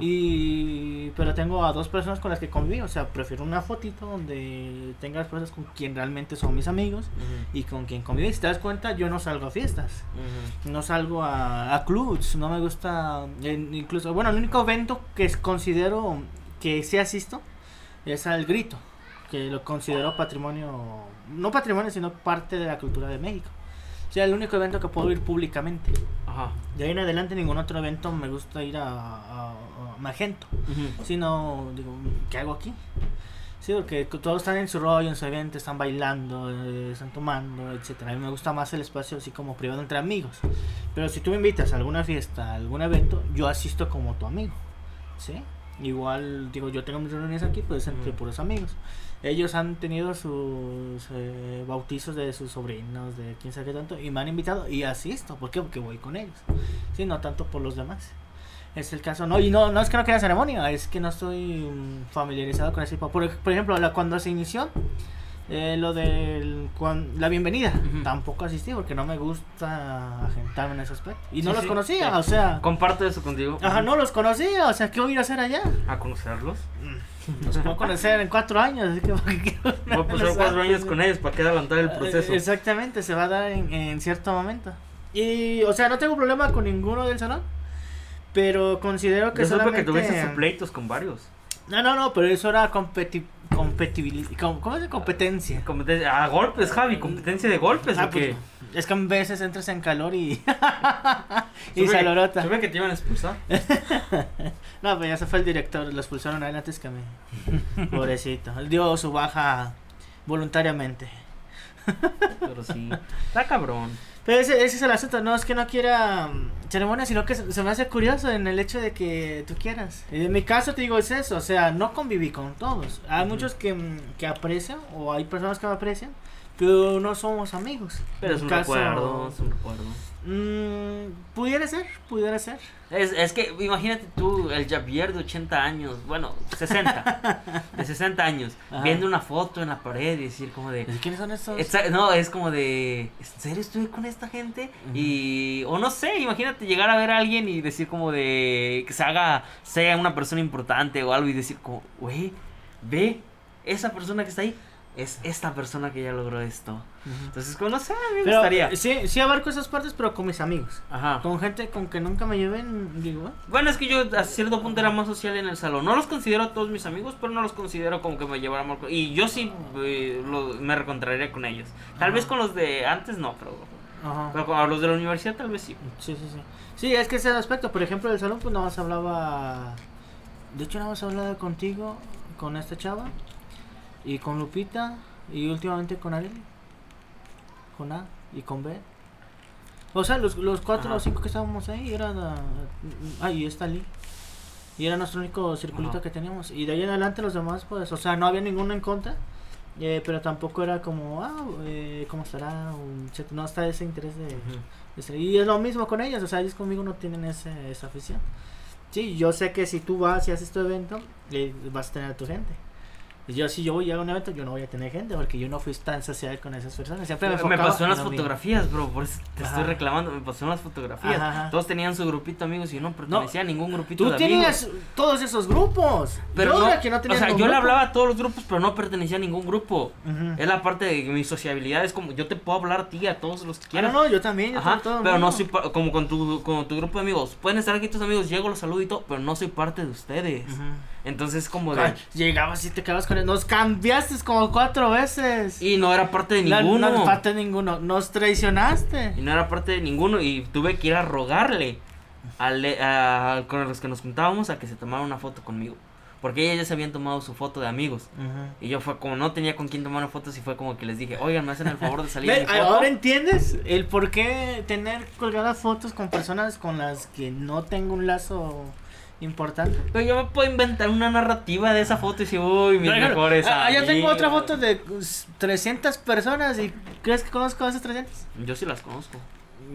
Y pero tengo a dos personas con las que convivo, o sea, prefiero una fotito donde tenga las personas con quien realmente son mis amigos y con quien convivo. Y si te das cuenta, yo no salgo a fiestas, no salgo a, a clubs, no me gusta, incluso, bueno, el único evento que considero que sí asisto es al grito, que lo considero patrimonio, no patrimonio, sino parte de la cultura de México. O sea, el único evento que puedo ir públicamente.
Ajá.
De ahí en adelante ningún otro evento me gusta ir a- a Magento.
Ujú.
Si no, digo, ¿qué hago aquí? Sí, porque todos están en su rollo, en su evento, están bailando, eh, están tomando, etcétera. A mí me gusta más el espacio así como privado entre amigos. Pero si tú me invitas a alguna fiesta, a algún evento, yo asisto como tu amigo. ¿Sí? Igual, digo, yo tengo mis reuniones aquí, pues entre puros amigos. Ellos han tenido sus eh, bautizos de sus sobrinos, de quién sabe qué tanto, y me han invitado y asisto. ¿Por qué? Porque voy con ellos. Sí, no tanto por los demás. Es el caso, no, y no, no es que no quiera ceremonia, es que no estoy mm, familiarizado con ese tipo. Por, por ejemplo, la- cuando se inició eh, lo de la bienvenida, tampoco asistí porque no me gusta agentarme en ese aspecto. Y no los
sí,
conocía,
sí.
o sea,
Comparto eso contigo.
ajá, no los conocía, o sea, ¿qué voy a ir a hacer allá?
A conocerlos.
Los puedo conocer en cuatro años, así que ¿por qué quiero [laughs]
Voy a pasar [laughs] cuatro años con ellos para que adelantar el proceso.
Eh, Exactamente, se va a dar en, en cierto momento. Y, o sea, no tengo problema con ninguno del salón, pero considero que
Yo
solamente...
que tuviste pleitos con varios.
No, no, no, pero eso era competi competibilidad. ¿Cómo es? Competencia.
Competencia. A golpes, Javi, competencia de golpes,
Ah, pues, es que a veces entras en calor y. [laughs] y se alborota.
supe que te iban a expulsar. [laughs]
No, pues ya se fue el director, lo expulsaron a él antes que a [laughs] mí. Pobrecito. Él dio su baja voluntariamente.
Pero sí. Está cabrón.
Pero ese, ese es el asunto, no es que no quiera mm, ceremonia, sino que se, se me hace curioso en el hecho de que tú quieras. En mi caso te digo es eso, o sea, no conviví con todos. Hay muchos que, mm, que aprecian, o hay personas que me aprecian, pero no somos amigos.
Pero
En
es un
caso,
recuerdo, es un recuerdo.
Mm, pudiera ser, pudiera ser.
Es, es que imagínate tú, el Javier de 80 años, bueno, 60, [laughs] de 60 años,
Ajá.
viendo una foto en la pared y decir como de...
¿Quiénes son estos?
Exa- no, es como de, ¿en serio estuve con esta gente? Y, o no sé, imagínate llegar a ver a alguien y decir como de, que se haga, sea una persona importante o algo y decir como, güey, ve, esa persona que está ahí, es esta persona que ya logró esto.
Ujú.
Entonces, como no sé, a mí me
Pero
gustaría.
sí, sí abarco esas partes, pero con mis amigos.
Ajá.
Con gente con que nunca me lleven, digo, "Ah".
Bueno, es que yo a cierto punto era más social en el salón. No los considero a todos mis amigos, pero no los considero como que me llevaran mal. con- Y yo sí eh, lo- me recontraría con ellos. Tal
Ajá.
vez con los de antes no, pero,
Ajá.
pero con los de la universidad tal vez sí.
Sí, sí, sí. Sí, es que ese aspecto, por ejemplo, del salón, pues nada más hablaba. De hecho, nada más hablaba contigo, con esta chava, y con Lupita, y últimamente con Arely, con A y con B. O sea, los, los cuatro
Ajá.
o cinco que estábamos ahí eran. ah, y está Lee. Y era nuestro único circulito
Ajá.
que teníamos. Y de ahí en adelante los demás, pues, o sea, no había ninguno en contra. eh, pero tampoco era como, ah, eh, ¿cómo estará? O, no está ese interés de, Y es lo mismo con ellos, o sea, ellos conmigo no tienen ese, esa afición. Sí, yo sé que si tú vas y haces tu evento, eh, vas a tener a tu gente. Yo, si yo voy a un evento, yo no voy a tener gente, porque yo no fui tan social con esas personas. Siempre me,
Me, pasó en las
mío.
fotografías, bro, por eso te estoy reclamando. Me pasó en las fotografías.
Ajá, ajá.
Todos tenían su grupito de amigos y yo no pertenecía a ningún grupito
Tú
de
tenías
amigos.
todos esos grupos.
Pero
yo
no,
que no tenía
o sea, yo le hablaba a todos los grupos, pero no pertenecía a ningún grupo.
Ujú.
Es la parte de mi sociabilidad, es como yo te puedo hablar a ti, a todos los que
Ah,
quieras.
no, no, yo también. Yo
Ajá,
todo
pero no soy como con tu, con tu grupo de amigos. Pueden estar aquí tus amigos, llego, los saludo y todo, pero no soy parte de ustedes.
Ujú.
Entonces como de...
Ay, Llegabas y te quedabas con Nos cambiaste como cuatro veces.
Y no era parte de ninguno.
No, parte de ninguno. Nos traicionaste.
Y no era parte de ninguno. Y tuve que ir a rogarle a, le- a- con los que nos juntábamos a que se tomara una foto conmigo. Porque ellas ya se habían tomado su foto de amigos. Y yo fue como no tenía con quién tomar fotos y fue como que les dije, oigan, me hacen el favor de salir
Ve,
en mi foto.
Ahora entiendes el por qué tener colgadas fotos con personas con las que no tengo un lazo importante.
Pero yo me puedo inventar una narrativa de esa foto y decir, uy, mis
Pero,
mejores
ah, ya tengo otra
amigos".
foto de pues, 300 personas y ¿crees que conozco a esas 300?
Yo sí las conozco.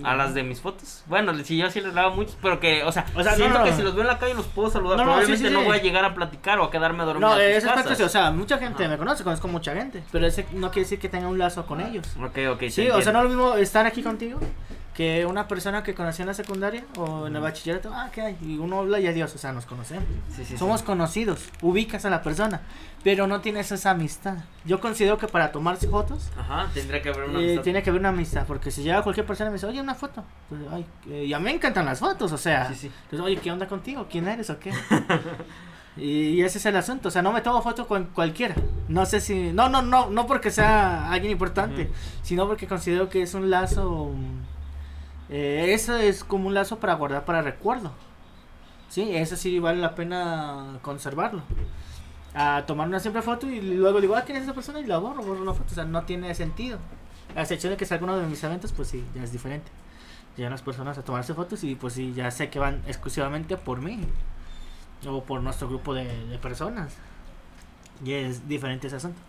A las de mis fotos. Bueno, sí, yo sí les daba muchos, pero que, o sea,
O sea,
siento
no,
que
no.
si los veo en la calle los puedo saludar.
No, no, sí,
Probablemente
sí,
no
sí.
voy a llegar a platicar o a quedarme a dormir.
No, aspecto
casas.
sí, o sea, mucha gente me conoce, conozco mucha gente, pero ese no quiere decir que tenga un lazo con ellos.
Ok, ok.
Sí, o sea, no es lo mismo estar aquí contigo que una persona que conocí en la secundaria o en el bachillerato. Ah, ¿qué hay? Y uno habla y adiós, o sea, nos conocemos.
Sí, sí, sí.
Somos conocidos, ubicas a la persona, pero no tienes esa amistad. Yo considero que para tomarse fotos
Ajá, tendría que haber una
eh,
amistad.
tiene que haber una amistad, porque si llega cualquier persona y me dice, oye, una foto, pues, ay, eh, y a mí me encantan las fotos, o sea, entonces, oye, ¿qué onda contigo? ¿Quién eres o qué? [laughs] y, ese es el asunto, o sea, no me tomo foto con cualquiera. No sé si, no, no, no, no porque sea alguien importante, sino porque considero que es un lazo, eh, eso es como un lazo para guardar para recuerdo. Sí, eso sí vale la pena conservarlo. A tomar una simple foto y luego digo, ah, ¿quién es esa persona? Y la borro, borro la foto. O sea, no tiene sentido. A excepción de que sea alguno de mis eventos, pues sí, ya es diferente. Llegan las personas a tomarse fotos y pues sí, ya sé que van exclusivamente por mí. O por nuestro grupo de personas. Y es diferente ese asunto.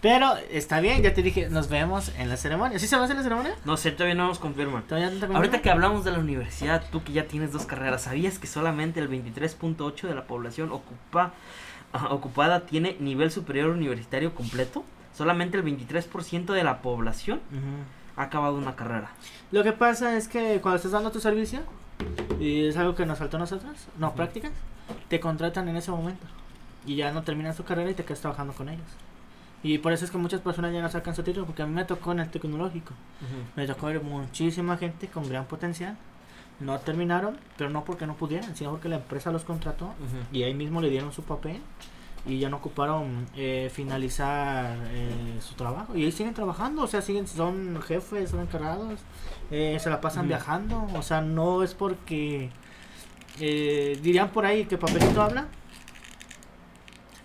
Pero está bien, ya te dije, nos vemos en la ceremonia. ¿Sí se va a hacer la ceremonia?
No sé, todavía no nos confirman.
¿Todavía no te confirmo?
Ahorita que hablamos de la universidad, tú que ya tienes dos carreras, ¿sabías que solamente el 23.8 de la población ocupa, ajá, ocupada tiene nivel superior universitario completo? Solamente el 23% de la población ha acabado una carrera.
Lo que pasa es que cuando estás dando tu servicio, y es algo que nos faltó a nosotros, no,
Ujú.
prácticas, te contratan en ese momento. Y ya no terminas tu carrera y te quedas trabajando con ellos. Y por eso es que muchas personas ya no sacan su título, porque a mí me tocó en el tecnológico. Me tocó ver muchísima gente con gran potencial, no terminaron, pero no porque no pudieran, sino porque la empresa los contrató y ahí mismo le dieron su papel y ya no ocuparon eh, finalizar eh, su trabajo. Y ahí siguen trabajando, o sea, siguen son jefes, son encargados, eh, se la pasan viajando, o sea, no es porque eh, dirían por ahí que papelito habla.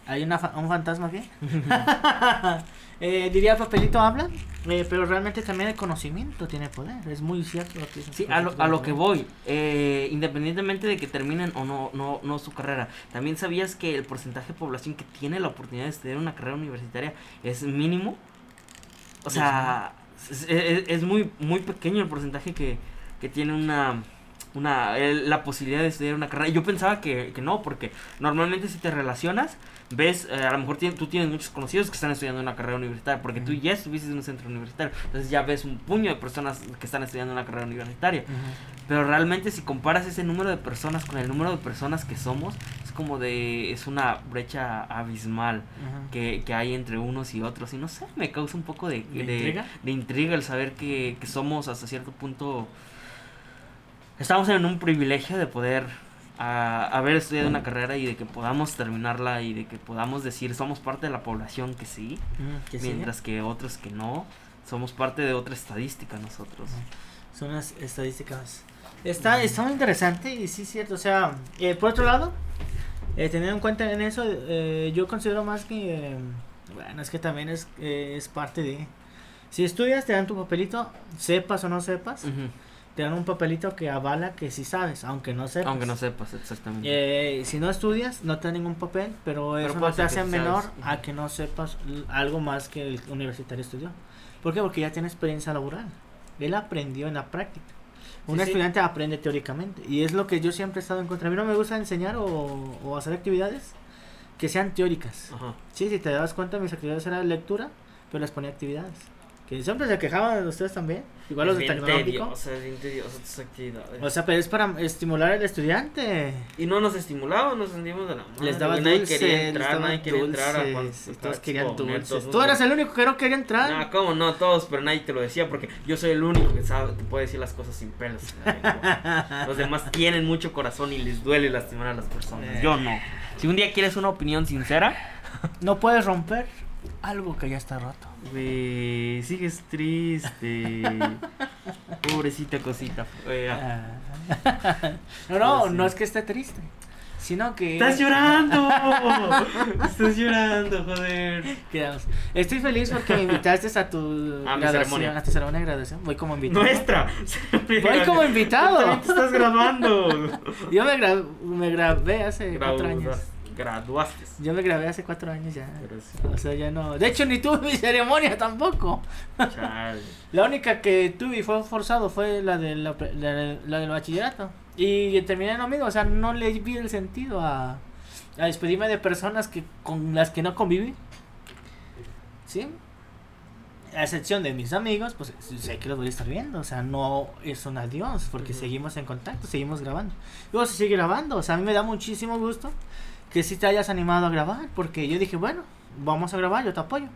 Hay una fa- un fantasma aquí. [laughs] Eh, diría papelito habla, eh, pero realmente también el conocimiento tiene poder. Es muy cierto lo que dices.
Sí, a lo, a lo que voy, eh, independientemente de que terminen o no, no, no su carrera, también sabías que el porcentaje de población que tiene la oportunidad de estudiar una carrera universitaria es mínimo. O sea, es, es- es muy, muy pequeño el porcentaje que, que tiene una, una la posibilidad de estudiar una carrera. Yo pensaba que, que no, porque normalmente si te relacionas, ves, eh, a lo mejor tú tienes muchos conocidos que están estudiando una carrera universitaria, porque tú ya estuviste en un centro universitario, entonces ya ves un puño de personas que están estudiando una carrera universitaria. Pero realmente si comparas ese número de personas con el número de personas que somos, es como de, es una brecha abismal que, que hay entre unos y otros. Y no sé, me causa un poco de,
¿De
de,
intriga?
de intriga el saber que, que somos hasta cierto punto... Estamos en un privilegio de poder ah, haber estudiado una carrera y de que podamos terminarla y de que podamos decir somos parte de la población que sí,
Que sí,
mientras que otros que no, somos parte de otra estadística nosotros.
Son las estadísticas. Está, está muy interesante y sí es cierto. O sea, eh, por otro lado, eh, teniendo en cuenta en eso, eh, yo considero más que, eh, bueno, es que también es, eh, es parte de... Si estudias, te dan tu papelito, sepas o no sepas. Te dan un papelito que avala que sí sabes, aunque no sepas.
Aunque no sepas exactamente.
Eh, si no estudias, no te dan ningún papel, pero eso no
puede
te hace menor
sabes.
a que no sepas algo más que el universitario estudió. ¿Por qué? Porque ya tiene experiencia laboral. Él aprendió en la práctica. Un
Sí, sí.
estudiante aprende teóricamente. Y es lo que yo siempre he estado en contra. A mí no me gusta enseñar o, o hacer actividades que sean teóricas.
Ajá.
Sí, si te das cuenta, mis actividades eran lectura, pero les ponía actividades. Que siempre se quejaban de ustedes también. Igual los de tecnológico.
O sea, es bien tedioso tus actividades.
O sea, pero es para estimular al estudiante.
y no nos estimulaban, nos sentimos de la madre.
Les daba
nadie quería entrar, nadie quería entrar a
y
estaba
todos querían dulces.
netos,
Tú eras el único que no quería entrar.
No, cómo no, todos, pero nadie te lo decía porque yo soy el único que sabe, te puede decir las cosas sin pelos. [laughs] Los demás tienen mucho corazón y les duele lastimar a las personas. Yo no. Si un día quieres una opinión sincera,
No puedes romper algo que ya está roto.
Sigues triste. [laughs] Pobrecita cosita. fea. [laughs]
no, no, no es que esté triste, sino que...
¡Estás llorando! ¡Estás llorando, joder!
Quedamos. Estoy feliz porque me invitaste a tu
A mi ceremonia.
a tu ceremonia de graduación. Voy como invitado.
¡Nuestra!
Voy como invitado.
Te estás grabando.
Yo me, gra- me grabé hace cuatro años.
Graduas- Graduaste.
Yo me grabé hace cuatro años ya. O sea, ya no. De hecho, ni tuve [laughs] mi ceremonia tampoco.
Chale.
La única que tuve y fue forzado fue la, de la, la, la del bachillerato. Y terminé en lo mismo, o sea, no le vi el sentido a, a despedirme de personas que con las que no conviví. ¿Sí? A excepción de mis amigos, pues sé que los voy a estar viendo, o sea, no es un adiós, porque seguimos en contacto, seguimos grabando. Luego se sigue grabando, o sea, a mí me da muchísimo gusto que sí te hayas animado a grabar, porque yo dije, bueno, vamos a grabar, yo te apoyo.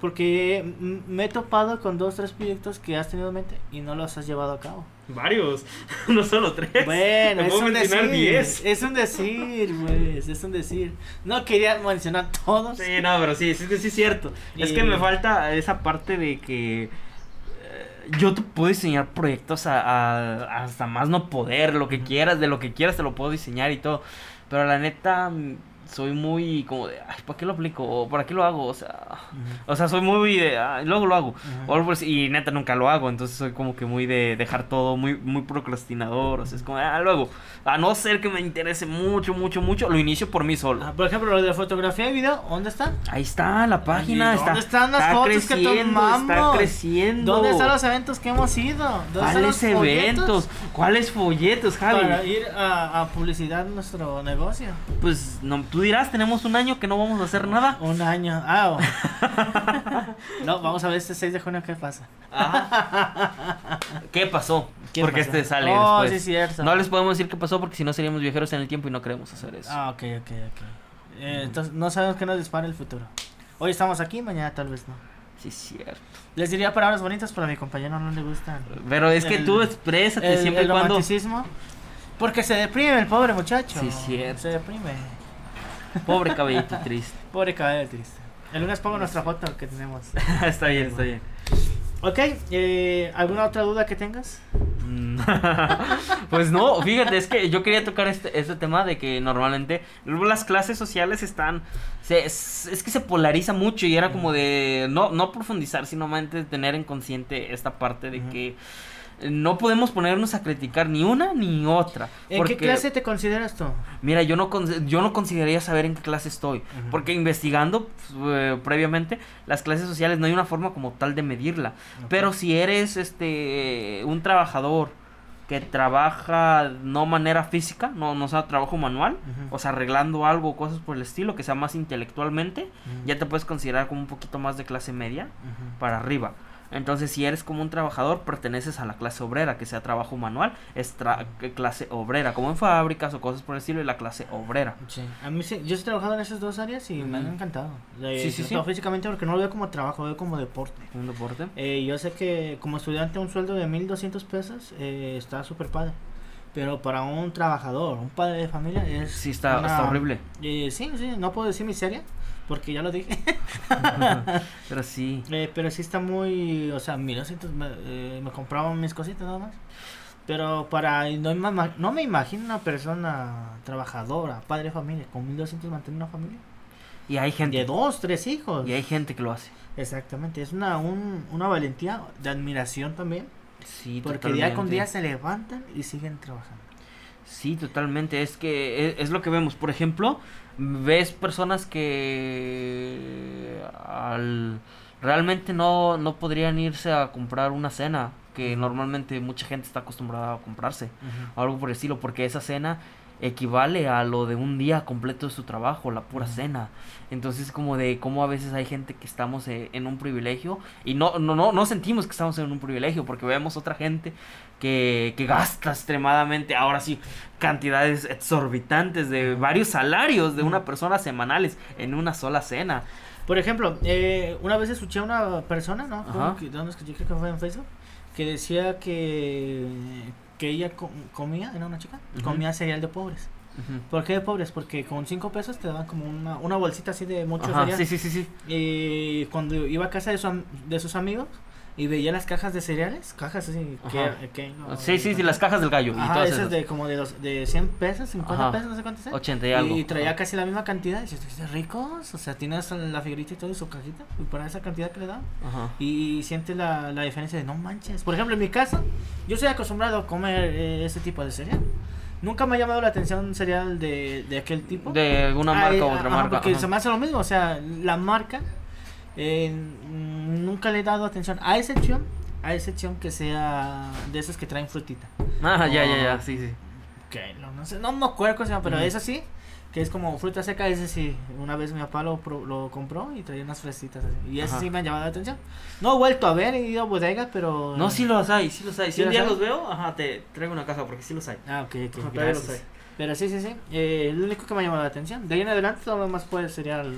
Porque me he topado con dos, tres proyectos que has tenido en mente y no los has llevado a cabo.
Varios, [laughs] no solo tres.
Bueno, es un decir.
diez.
Es un decir, pues, es un decir. No quería mencionar todos.
Sí, no, pero sí, sí, sí es cierto. Es que me falta esa parte de que eh, yo te puedo diseñar proyectos a, a- hasta más no poder, lo que quieras, de lo que quieras te lo puedo diseñar y todo. Pero la neta, soy muy como de, ay, ¿para qué lo aplico? ¿O ¿Para qué lo hago? O sea, o sea, soy muy de, "Ay, luego lo hago. Así, y neta nunca lo hago, entonces soy como que muy de dejar todo, muy, muy procrastinador, o sea, es como, ah, luego, a no ser que me interese mucho, mucho, mucho, lo inicio por mí solo.
Ah, por ejemplo, lo de la fotografía y video, ¿dónde está?
Ahí está la página,
¿Y
está,
dónde están las
está
fotos que
creciendo, está
tomamos?
creciendo.
¿Dónde están los eventos que hemos ido? ¿Dónde están
¿Cuáles
folletos
eventos? ¿Cuáles folletos, Javi?
Para ir a, a publicidad nuestro negocio.
Pues no, tú dirás, tenemos un año que no vamos a hacer nada.
Un año. Ah, oh. [laughs] no, vamos a ver este 6 de junio qué pasa.
¿Qué pasó?
¿Qué
porque
pasó?
este sale
Oh,
después.
sí, es cierto.
No les podemos decir qué pasó porque si no seríamos viajeros en el tiempo y no queremos hacer eso.
Ah, ok, ok, ok. Eh, entonces no sabemos qué nos dispara el futuro. Hoy estamos aquí, mañana tal vez no.
Sí, es cierto.
Les diría palabras bonitas, pero a mi compañero no le gustan.
Pero es que
El-
tú exprésate
El,
siempre y
el
cuando.
romanticismo. Porque se deprime el pobre muchacho.
Sí, cierto.
Se deprime.
Pobre cabellito triste.
Pobre cabello triste. El lunes pongo nuestra foto que tenemos. [laughs]
está bien, está bien.
Ok, eh, ¿alguna otra duda que tengas? [laughs]
Pues no, fíjate, es que yo quería tocar este, este tema de que normalmente las clases sociales están, se, es, es que se polariza mucho y era como de no, no profundizar, sino tener en consciente esta parte de que no podemos ponernos a criticar ni una ni otra.
¿En
porque,
qué clase te consideras tú?
Mira, yo no, con- yo no consideraría saber en qué clase estoy. Porque investigando pues, eh, previamente, las clases sociales no hay una forma como tal de medirla. Pero si eres este un trabajador que trabaja no manera física, no, no sea trabajo manual, o sea, arreglando algo o cosas por el estilo, que sea más intelectualmente, ya te puedes considerar como un poquito más de clase media para arriba. Entonces, si eres como un trabajador, perteneces a la clase obrera, que sea trabajo manual, es tra- clase obrera, como en fábricas o cosas por el estilo, y la clase obrera.
Sí, a mí sí, yo he trabajado en esas dos áreas y me han encantado. Eh,
Sí, sí, sí.
físicamente porque no lo veo como trabajo, lo veo como deporte.
Un deporte.
Eh, yo sé que como estudiante un sueldo de 1200 pesos eh, está súper padre. Pero para un trabajador, un padre de familia es...
Sí, está,
una-
está horrible.
Eh, sí, sí, no puedo decir miseria porque ya lo dije. [laughs]
Pero sí.
Eh, pero sí está muy, o sea, 1200 me, eh, me compraban mis cositas nada más. Pero para, no, no me imagino una persona trabajadora, padre de familia, con 1200 mantener una familia.
Y hay gente.
De dos, tres hijos.
Y hay gente que lo hace.
Exactamente, es una, un- una valentía de admiración también.
Sí,
Porque día con día se levantan y siguen trabajando.
Sí, totalmente. Es que es, es lo que vemos. Por ejemplo, ves personas que al, realmente no, no podrían irse a comprar una cena que normalmente mucha gente está acostumbrada a comprarse. o algo por el estilo, porque esa cena equivale a lo de un día completo de su trabajo, la pura cena. Entonces como de cómo a veces hay gente que estamos eh, en un privilegio y no, no, no, no sentimos que estamos en un privilegio porque vemos otra gente que, que gasta extremadamente, ahora sí, cantidades exorbitantes de varios salarios de una persona semanales en una sola cena.
Por ejemplo, eh, una vez escuché a una persona, ¿no? Que- ¿Dónde escuché? Creo que fue en Facebook. Que decía que, que ella co- comía, era una chica, comía cereal de pobres.
Ujú.
¿Por qué de pobres? Porque con 5 pesos te daban como una, una bolsita así de mucho
Ajá,
cereal.
sí, sí, sí, sí.
Y cuando iba a casa de, su de sus amigos y veía las cajas de cereales, cajas así, que, que no-
Sí, sí, sí, las cajas del gallo. y
Ajá,
todas
esas
esas.
de como de, los, de 100 pesos, 50
Ajá.
pesos, no sé cuántos eran.
80 y algo.
Y traía
Ajá.
casi la misma cantidad. Y dices, "¿Estos ricos? O sea, tienes la figurita y todo y su cajita. Y por esa cantidad que le dan.
Ajá.
Y sientes la, la diferencia de no manches. Por ejemplo, en mi caso, yo soy acostumbrado a comer eh, ese tipo de cereal. Nunca me ha llamado la atención un cereal de, de aquel tipo.
De una
Ah,
marca u otra marca.
Porque se me hace lo mismo. O sea, la marca. Eh, mm, nunca le he dado atención. A excepción. A excepción que sea de esos que traen frutita.
Ah, ya, ya,
Oh.
ya, sí, sí.
Que no, no sé, no me acuerdo cómo se llama, pero
Ujú.
es así. Que es como fruta seca, ese sí. Una vez mi papá lo, lo compró y traía unas fresitas así. Y ese
Ajá.
sí me ha llamado la atención. No he vuelto a ver, he ido a bodegas, pero.
No, sí los hay, sí los hay. Si
¿Sí
un día
hay?
los veo, ajá, te traigo una caja porque sí los hay.
Ah, ok, ok.
Ajá, todavía los
gracias.
hay.
Pero sí, sí, sí. Eh, lo único que me ha llamado la atención. De ahí en adelante, todo lo demás puede cereal.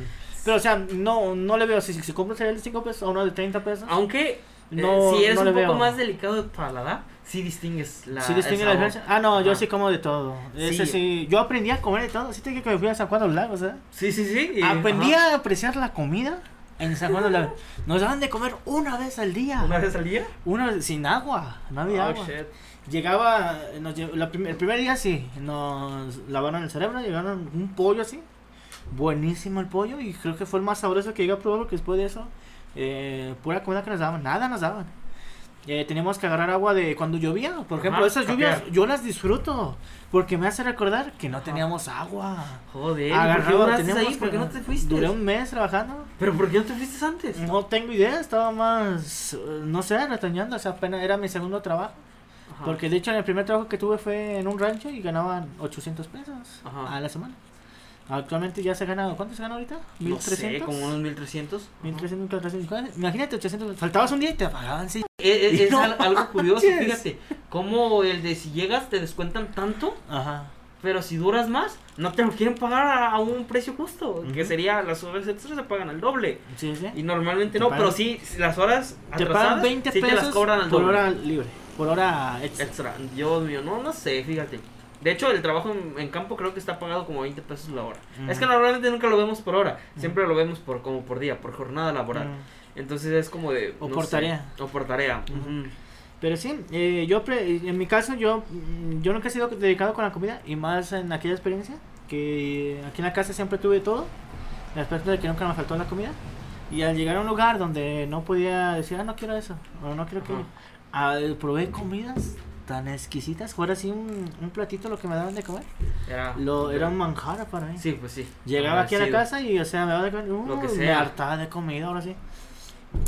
Pero, o sea, no, no le veo. Si, si compro cereal de 5 pesos o uno de 30 pesos.
Aunque,
No,
no, si eres
no
un poco
veo.
más delicado de paladar, sí distingues la.
¿Sí distingue la diferencia? Ah, no, yo sí como de todo. Ese
Sí.
sí. Yo aprendí a comer de todo. Sí te dije que me fui a San Juan de los Lagos, ¿eh?
Sí, sí, sí. y-
Aprendí
ajá.
a apreciar la comida en San Juan de los Lagos. Nos daban de comer una vez al día.
¿Una vez al día?
Una vez sin agua. No había
Oh,
agua.
shit.
Llegaba, nos la el primer día sí, nos lavaron el cerebro, llegaron un pollo así, buenísimo el pollo y creo que fue el más sabroso que llegué a probar porque después de eso, eh, pura comida que nos daban, nada nos daban. Eh, teníamos que agarrar agua de cuando llovía, por ejemplo,
Ajá,
esas lluvias yo las disfruto porque me hace recordar que no teníamos agua.
Joder, ¿y ¿por
Agarraba, teníamos
ahí? ¿Por qué no te fuiste?
Duré un mes trabajando.
¿Pero por qué no te fuiste antes?
No tengo idea, estaba más, no sé, retoñando, o sea, apenas era mi segundo trabajo.
Ajá.
Porque de hecho en el primer trabajo que tuve fue en un rancho y ganaban 800 pesos
Ajá.
a la semana. Actualmente ya se gana, ¿cuánto se gana ahorita?
No sé,
1300.
como unos 1300.
1300, 1400. Imagínate 800. Faltabas un día y te pagaban, sí.
Es, es- es
No
al- algo curioso, fíjate. Como el de si llegas te descuentan tanto
Ajá.
Pero si duras más, no te lo quieren pagar a, a un precio justo. Que sería, las horas extras se pagan al doble.
Sí, sí.
Y normalmente
Te
no,
pagan-
pero sí, las horas
Te
atrasadas,
pagan 20
sí
pesos
te las cobran al
por
doble.
hora libre. Por hora extra.
Extra. Dios mío, no, no sé, fíjate. De hecho, el trabajo en, en campo creo que está pagado como 20 pesos la hora.
Ujú.
Es que normalmente nunca lo vemos por hora,
Ujú.
siempre lo vemos por como por día, por jornada laboral.
Mm.
Entonces es como de...
O
no
por
sé,
tarea.
O por tarea.
Ujú.
ujú.
Pero sí, eh, yo pre- en mi caso yo mm, yo nunca he sido dedicado con la comida y más en aquella experiencia que aquí en la casa siempre tuve todo, el aspecto de que nunca me faltó la comida y al llegar a un lugar donde no podía decir, ah, no quiero eso, o no quiero que... Ah, probé comidas tan exquisitas, fuera así un, un platito lo que me daban de comer,
Era,
lo, era un manjar para mí.
Sí, pues sí.
Llegaba aquí a la casa y, o sea, me daba de comer, uh,
Lo que
me
sea.
hartaba de comida, ahora sí.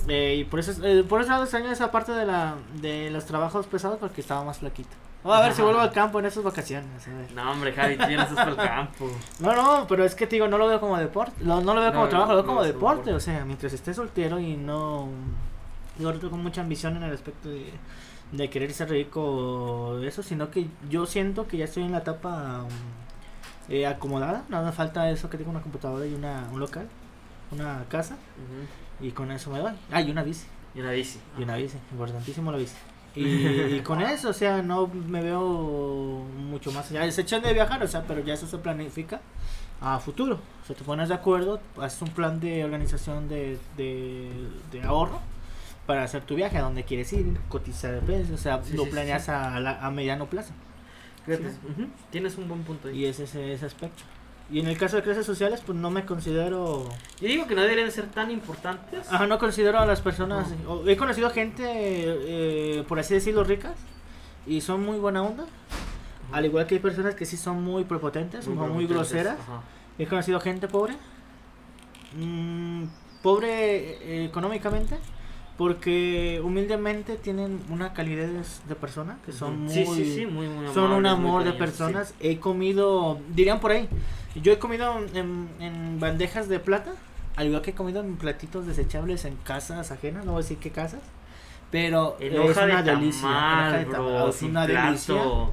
Eh, y por eso, eh, por eso extraño esa parte de, la, de los trabajos pesados porque estaba más flaquito. Vamos a ver si vuelvo al campo en esas vacaciones. a ver.
No, hombre, Javi, tú ya no estás el campo. [laughs]
No, no, pero es que te digo, no lo veo como deporte. Lo- no lo veo como
No,
trabajo, lo veo
no
como deporte. O sea, mientras esté soltero y no. Yo ahorita con mucha ambición en el aspecto de, de querer ser rico eso, sino que yo siento que ya estoy en la etapa um, eh, acomodada. Nada me falta eso que tengo una computadora y una, un local, una casa,
Ujú.
y con eso me doy. Ah, y una bici.
Y una bici.
Y una bici, importantísimo la bici. Y, [laughs] y con eso, o sea, no me veo mucho más allá. Es hecho de viajar, o sea, pero ya eso se planifica a futuro. O sea, te pones de acuerdo, haces un plan de organización de, de, de ahorro para hacer tu viaje a donde quieres ir, cotizar el precio, o sea,
Sí,
lo
sí,
planeas
sí.
A, la- a mediano plazo.
Ujú, Tienes un buen punto ahí.
Y ese es ese aspecto. Y en el caso de clases sociales, pues no me considero
Yo digo que no deberían ser tan importantes.
Ajá, no considero a las personas. He conocido gente, eh, por así decirlo, ricas y son muy buena onda. Al igual que hay personas que sí son muy prepotentes, muy, groseras.
ajá.
He conocido gente pobre. mm, pobre eh, económicamente. Porque humildemente tienen una calidez de persona que son muy.
Sí, sí, sí, muy, muy
son un
amables,
amor de personas. He comido, dirían por ahí, yo he comido en, en bandejas de plata, al igual que he comido en platitos desechables en casas ajenas, no voy a decir qué casas, pero
En
es
hoja
una
de
delicia. en
tamal,
hoja de
bro,
tamal, es una
plato.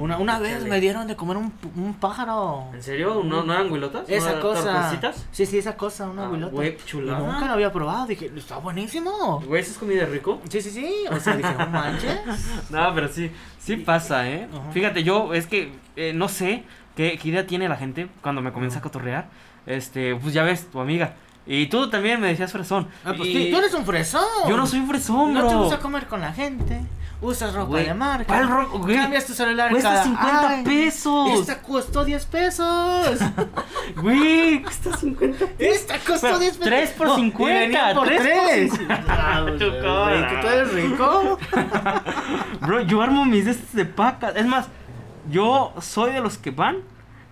Una, una vez me dieron de comer un, un pájaro.
¿En serio? ¿No, no eran huilotas? ¿No
Esa
eran
cosa. Sí, sí, esa cosa, una
Ah,
huilota.
güey,
Y
chulada.
Nunca lo había probado, dije, está buenísimo.
Güey, ¿eso es comida rico?
Sí, sí, sí. O sea, dije, no manches. [laughs]
No, pero sí, sí pasa, ¿eh? Fíjate, yo es que eh, no sé qué, qué idea tiene la gente cuando me comienza a cotorrear. Este, pues ya ves, tu amiga. Y tú también me decías fresón.
Ah, pues
Y
tú, eres un fresón.
Yo no soy un fresón,
No te
bro.
gusta comer con la gente. Usas ropa
Güey,
de marca.
¿cuál ro- güey?
Cambias tu celular
Cuesta
cada
50
año.
pesos.
Esta costó 10 pesos. [laughs]
Güey, cuesta 50
Esta costó
Pero,
10 pesos.
tres por
No,
50,
y venía por
tres por
3.
50. Tu cola.
¿Tú eres rico? [laughs]
Bro, yo armo mis de de paca. Es más, yo soy de los que van.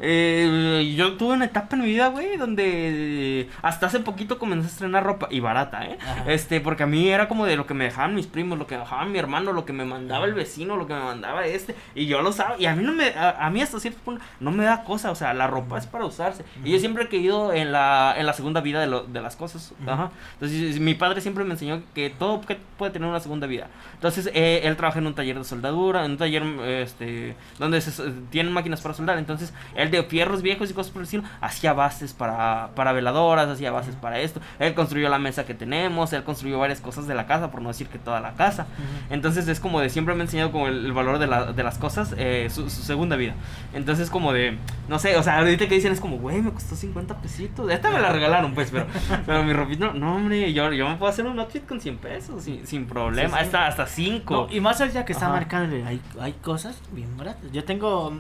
Eh, yo tuve una etapa en mi vida, güey, donde hasta hace poquito comencé a estrenar ropa y barata, ¿eh?
Ajá.
Este, porque a mí era como de lo que me dejaban mis primos, lo que me dejaba mi hermano, lo que me mandaba el vecino, lo que me mandaba este, y yo lo sabía, y a mí no me, a, a mí hasta cierto punto no me da cosa, o sea, la ropa es para usarse, y yo siempre he creído en la, en la segunda vida de, lo- de las cosas, ajá, entonces mi padre siempre me enseñó que todo puede tener una segunda vida, entonces eh, él trabaja en un taller de soldadura, en un taller este donde se, tienen máquinas para soldar, entonces él de fierros viejos y cosas por el estilo hacía bases para, para veladoras, hacía bases para esto, él construyó la mesa que tenemos, él construyó varias cosas de la casa, por no decir que toda la casa, entonces es como de siempre me ha enseñado como el, el valor de, la- de las cosas, eh, su, su segunda vida. Entonces como de, no sé, o sea, ahorita que dicen es como, güey, me costó 50 pesitos. Esta me la regalaron, pues, pero, [laughs] pero mi ropita, no, hombre, yo, yo me puedo hacer un outfit con 100 pesos sin, sin problema.
Sí, sí.
Hasta, hasta 5.
No, y más allá que está
Ajá.
marcado, hay, hay cosas bien baratas. Yo tengo,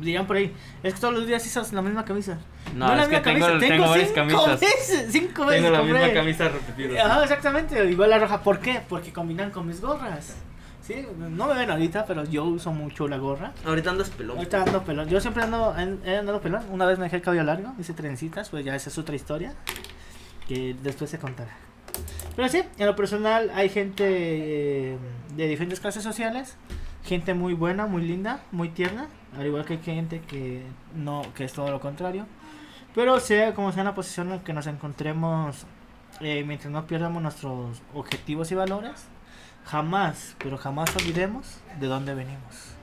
dirían por ahí, es que todos los días usas la misma camisa.
No,
la
es que
misma
tengo- tengo varias
cinco
camisas.
Veces, cinco veces
Tengo la
compré.
misma camisa repetida.
Ajá, exactamente, igual la roja. ¿Por qué? Porque combinan con mis gorras. Sí, no me ven ahorita, pero yo uso mucho la gorra.
Ahorita andas pelón.
Ahorita ando pelón. Yo siempre ando, he andado pelón. Una vez me dejé el cabello largo, hice trencitas, pues ya esa es otra historia. Que después se contará. Pero sí, en lo personal hay gente eh, de diferentes clases sociales. Gente muy buena, muy linda, muy tierna. Al igual que hay gente que no, que es todo lo contrario. Pero sea como sea la posición en que nos encontremos, eh, mientras no pierdamos nuestros objetivos y valores, jamás, pero jamás olvidemos de dónde venimos.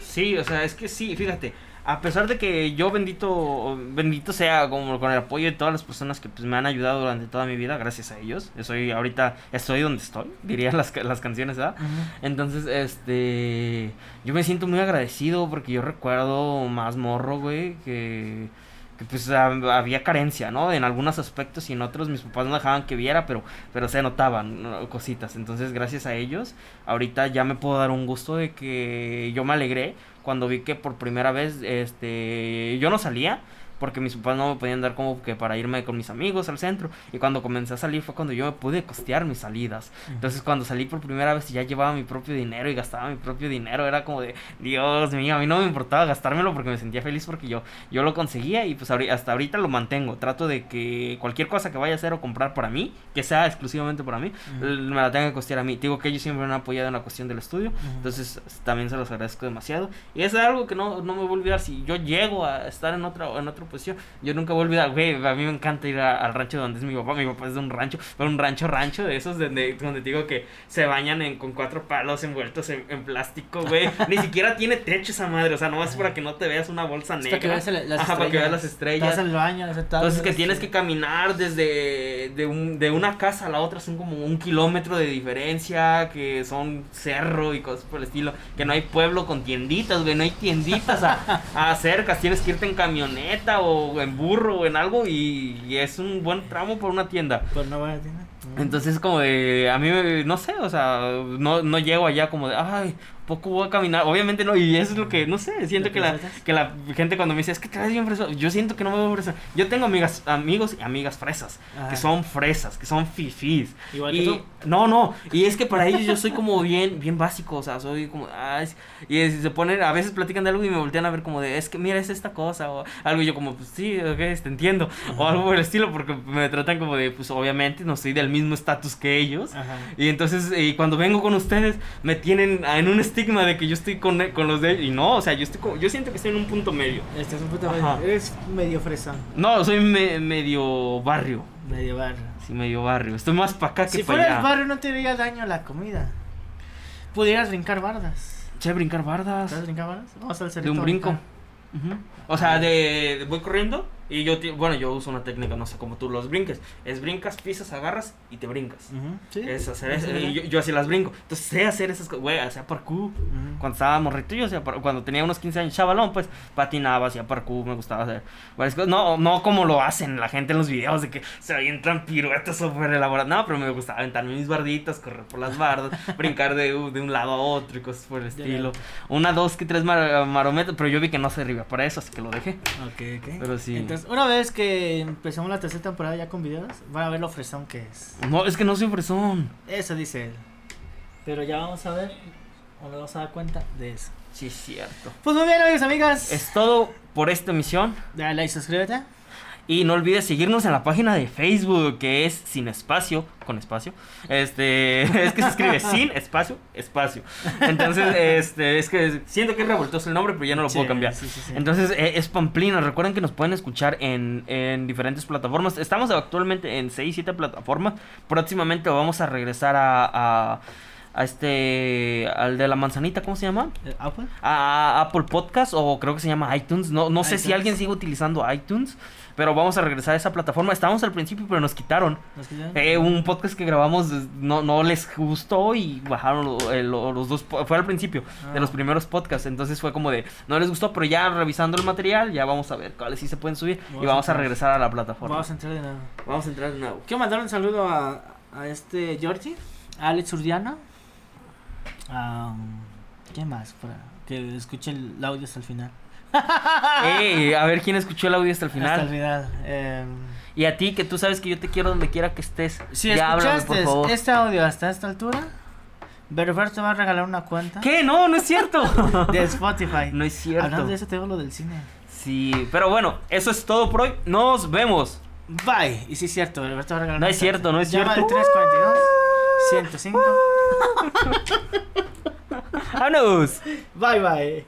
Sí, o sea, es que sí, fíjate, a pesar de que yo bendito, bendito sea como con el apoyo de todas las personas que pues me han ayudado durante toda mi vida, gracias a ellos, soy ahorita, estoy donde estoy, [laughs] dirían las, las canciones, ¿verdad? Entonces, este, yo me siento muy agradecido porque yo recuerdo más morro, güey, que que pues había carencia, ¿no? En algunos aspectos y en otros mis papás no dejaban que viera, pero, pero se notaban cositas. Entonces, gracias a ellos, ahorita ya me puedo dar un gusto de que yo me alegré cuando vi que por primera vez, este, yo no salía, porque mis papás no me podían dar como que para irme con mis amigos al centro. Y cuando comencé a salir fue cuando yo me pude costear mis salidas. Entonces cuando salí por primera vez y ya llevaba mi propio dinero y gastaba mi propio dinero, era como de, Dios mío, a mí no me importaba gastármelo porque me sentía feliz porque yo, yo lo conseguía y pues hasta ahorita lo mantengo. Trato de que cualquier cosa que vaya a hacer o comprar para mí, que sea exclusivamente para mí, me la tenga que costear a mí. Digo que ellos siempre me han apoyado en la cuestión del estudio, entonces también se los agradezco demasiado. Y es algo que no, no me voy a olvidar si yo llego a estar en, otra, en otro pues yo nunca voy a olvidar, güey, a mí me encanta ir al rancho donde es mi papá. Mi papá es de un rancho, pero un rancho, rancho de esos donde, donde te digo que se bañan en, con cuatro palos envueltos en, plástico, güey. [laughs] Ni siquiera tiene techo esa madre, o sea, no es para que no te veas una bolsa negra. para que veas las Ajá, para que veas las estrellas.
el baño,
Entonces que tienes que caminar desde de, un, de una casa a la otra, son como un kilómetro de diferencia, que son cerro y cosas por el estilo. Que no hay pueblo con tienditas, güey, no hay tienditas a, [laughs] a cerca, tienes que irte en camioneta o en burro o en algo y, es un buen tramo por una tienda.
Buena tienda.
Entonces como de, a mí no sé, o sea, no, no llego allá como de, ay, poco voy a caminar. Obviamente no, y eso es lo que, no sé, siento que la, que la gente cuando me dice, es que te ves bien fresa, yo siento que no me veo fresa. Yo tengo amigas, amigos y amigas fresas, que son fresas, que son fifís. Igual y, que tú. No, no, y es que para ellos yo soy como bien, bien básico, o sea, soy como, ay, y se ponen, a veces platican de algo y me voltean a ver como de, es que mira, es esta cosa, o algo, y yo como, pues sí, ok, te entiendo, o algo por el estilo, porque me tratan como de, pues obviamente no soy del mismo estatus que ellos, y entonces, y cuando vengo con ustedes, me tienen en un estigma de que yo estoy con, con los de y no, o sea, yo estoy yo siento que estoy en un punto medio.
Este es un punto medio. Eres medio fresa.
No, soy medio barrio.
Medio barrio.
Sí, medio barrio. Estoy más para acá que
para
allá. Si fueras
barrio no te haría daño la comida. Pudieras brincar bardas.
Che, brincar bardas.
¿Sabes brincar bardas? Vamos a
hacer De un brinco. O sea, de voy corriendo y yo, bueno, yo uso una técnica, no sé cómo tú los brinques. Es brincas, pisas, agarras y te brincas. Es hacer eso. Y yo, yo, así las brinco. Entonces sé hacer esas cosas. Güey, hacía parkour. Cuando estaba morrito, yo hacía Cuando tenía unos 15 años, chavalón, pues patinaba, hacía parkour, me gustaba hacer varias cosas. No, no como lo hacen la gente en los videos de que se avientan piruetas súper elaboradas. No, pero me gustaba aventarme mis barditas, correr por las bardas, [laughs] brincar de, de, un lado a otro y cosas por el estilo. Una, dos, que tres marometas, pero yo vi que no se arriba para eso, así que lo dejé.
Ok, ok.
Pero sí
una vez que empezamos la tercera temporada ya con videos, van a ver lo fresón que es.
No, es que no soy fresón.
Eso dice él. Pero ya vamos a ver, o nos vamos a dar cuenta de eso.
Sí, es cierto.
Pues muy bien, amigos, amigas.
Es todo por esta emisión.
Dale like, suscríbete.
Y no olvides seguirnos en la página de Facebook, que es Sin Espacio, con espacio. Este, [laughs] es que se escribe Sin Espacio, Espacio. Entonces, este, es que siento que es revoltoso el nombre, pero ya no lo puedo cambiar. Entonces, e, es Pamplina. Recuerden que nos pueden escuchar en, en diferentes plataformas. Estamos actualmente en 6, 7 plataformas. Próximamente vamos a regresar a a este al de la manzanita, ¿cómo se llama?
Eh, Apple.
A, Apple Podcast o creo que se llama iTunes. No, no sé si alguien sigue utilizando iTunes, pero vamos a regresar a esa plataforma. Estábamos al principio, pero nos quitaron. Eh, un podcast que grabamos no, no les gustó y bajaron los dos. Fue al principio de los ah. primeros podcasts, entonces fue como de no les gustó, pero ya revisando el material, ya vamos a ver cuáles sí se pueden subir y vamos a, regresar a la plataforma.
Vamos a entrar de nuevo.
Vamos a entrar de nuevo.
Quiero mandar un saludo a, a este Georgie, a Alex Urdiana ¿Qué más? Para que escuche el audio hasta el final.
A ver quién escuchó el audio hasta el final.
Hasta el final. Em,
y a ti, que tú sabes que yo te quiero donde quiera que estés.
Si escuchaste este audio hasta esta altura, Berber te va a regalar una cuenta.
¿Qué? No, no es cierto. [laughs]
de Spotify.
No es cierto.
Hablando de eso, tengo lo del cine.
Sí, pero bueno, eso es todo por hoy. Nos vemos.
Bye. Y sí es cierto, Berber te va a regalar
No es cierto, no es cierto.
Llama al 342 105. [laughs]
¡Vámonos!
Bye bye.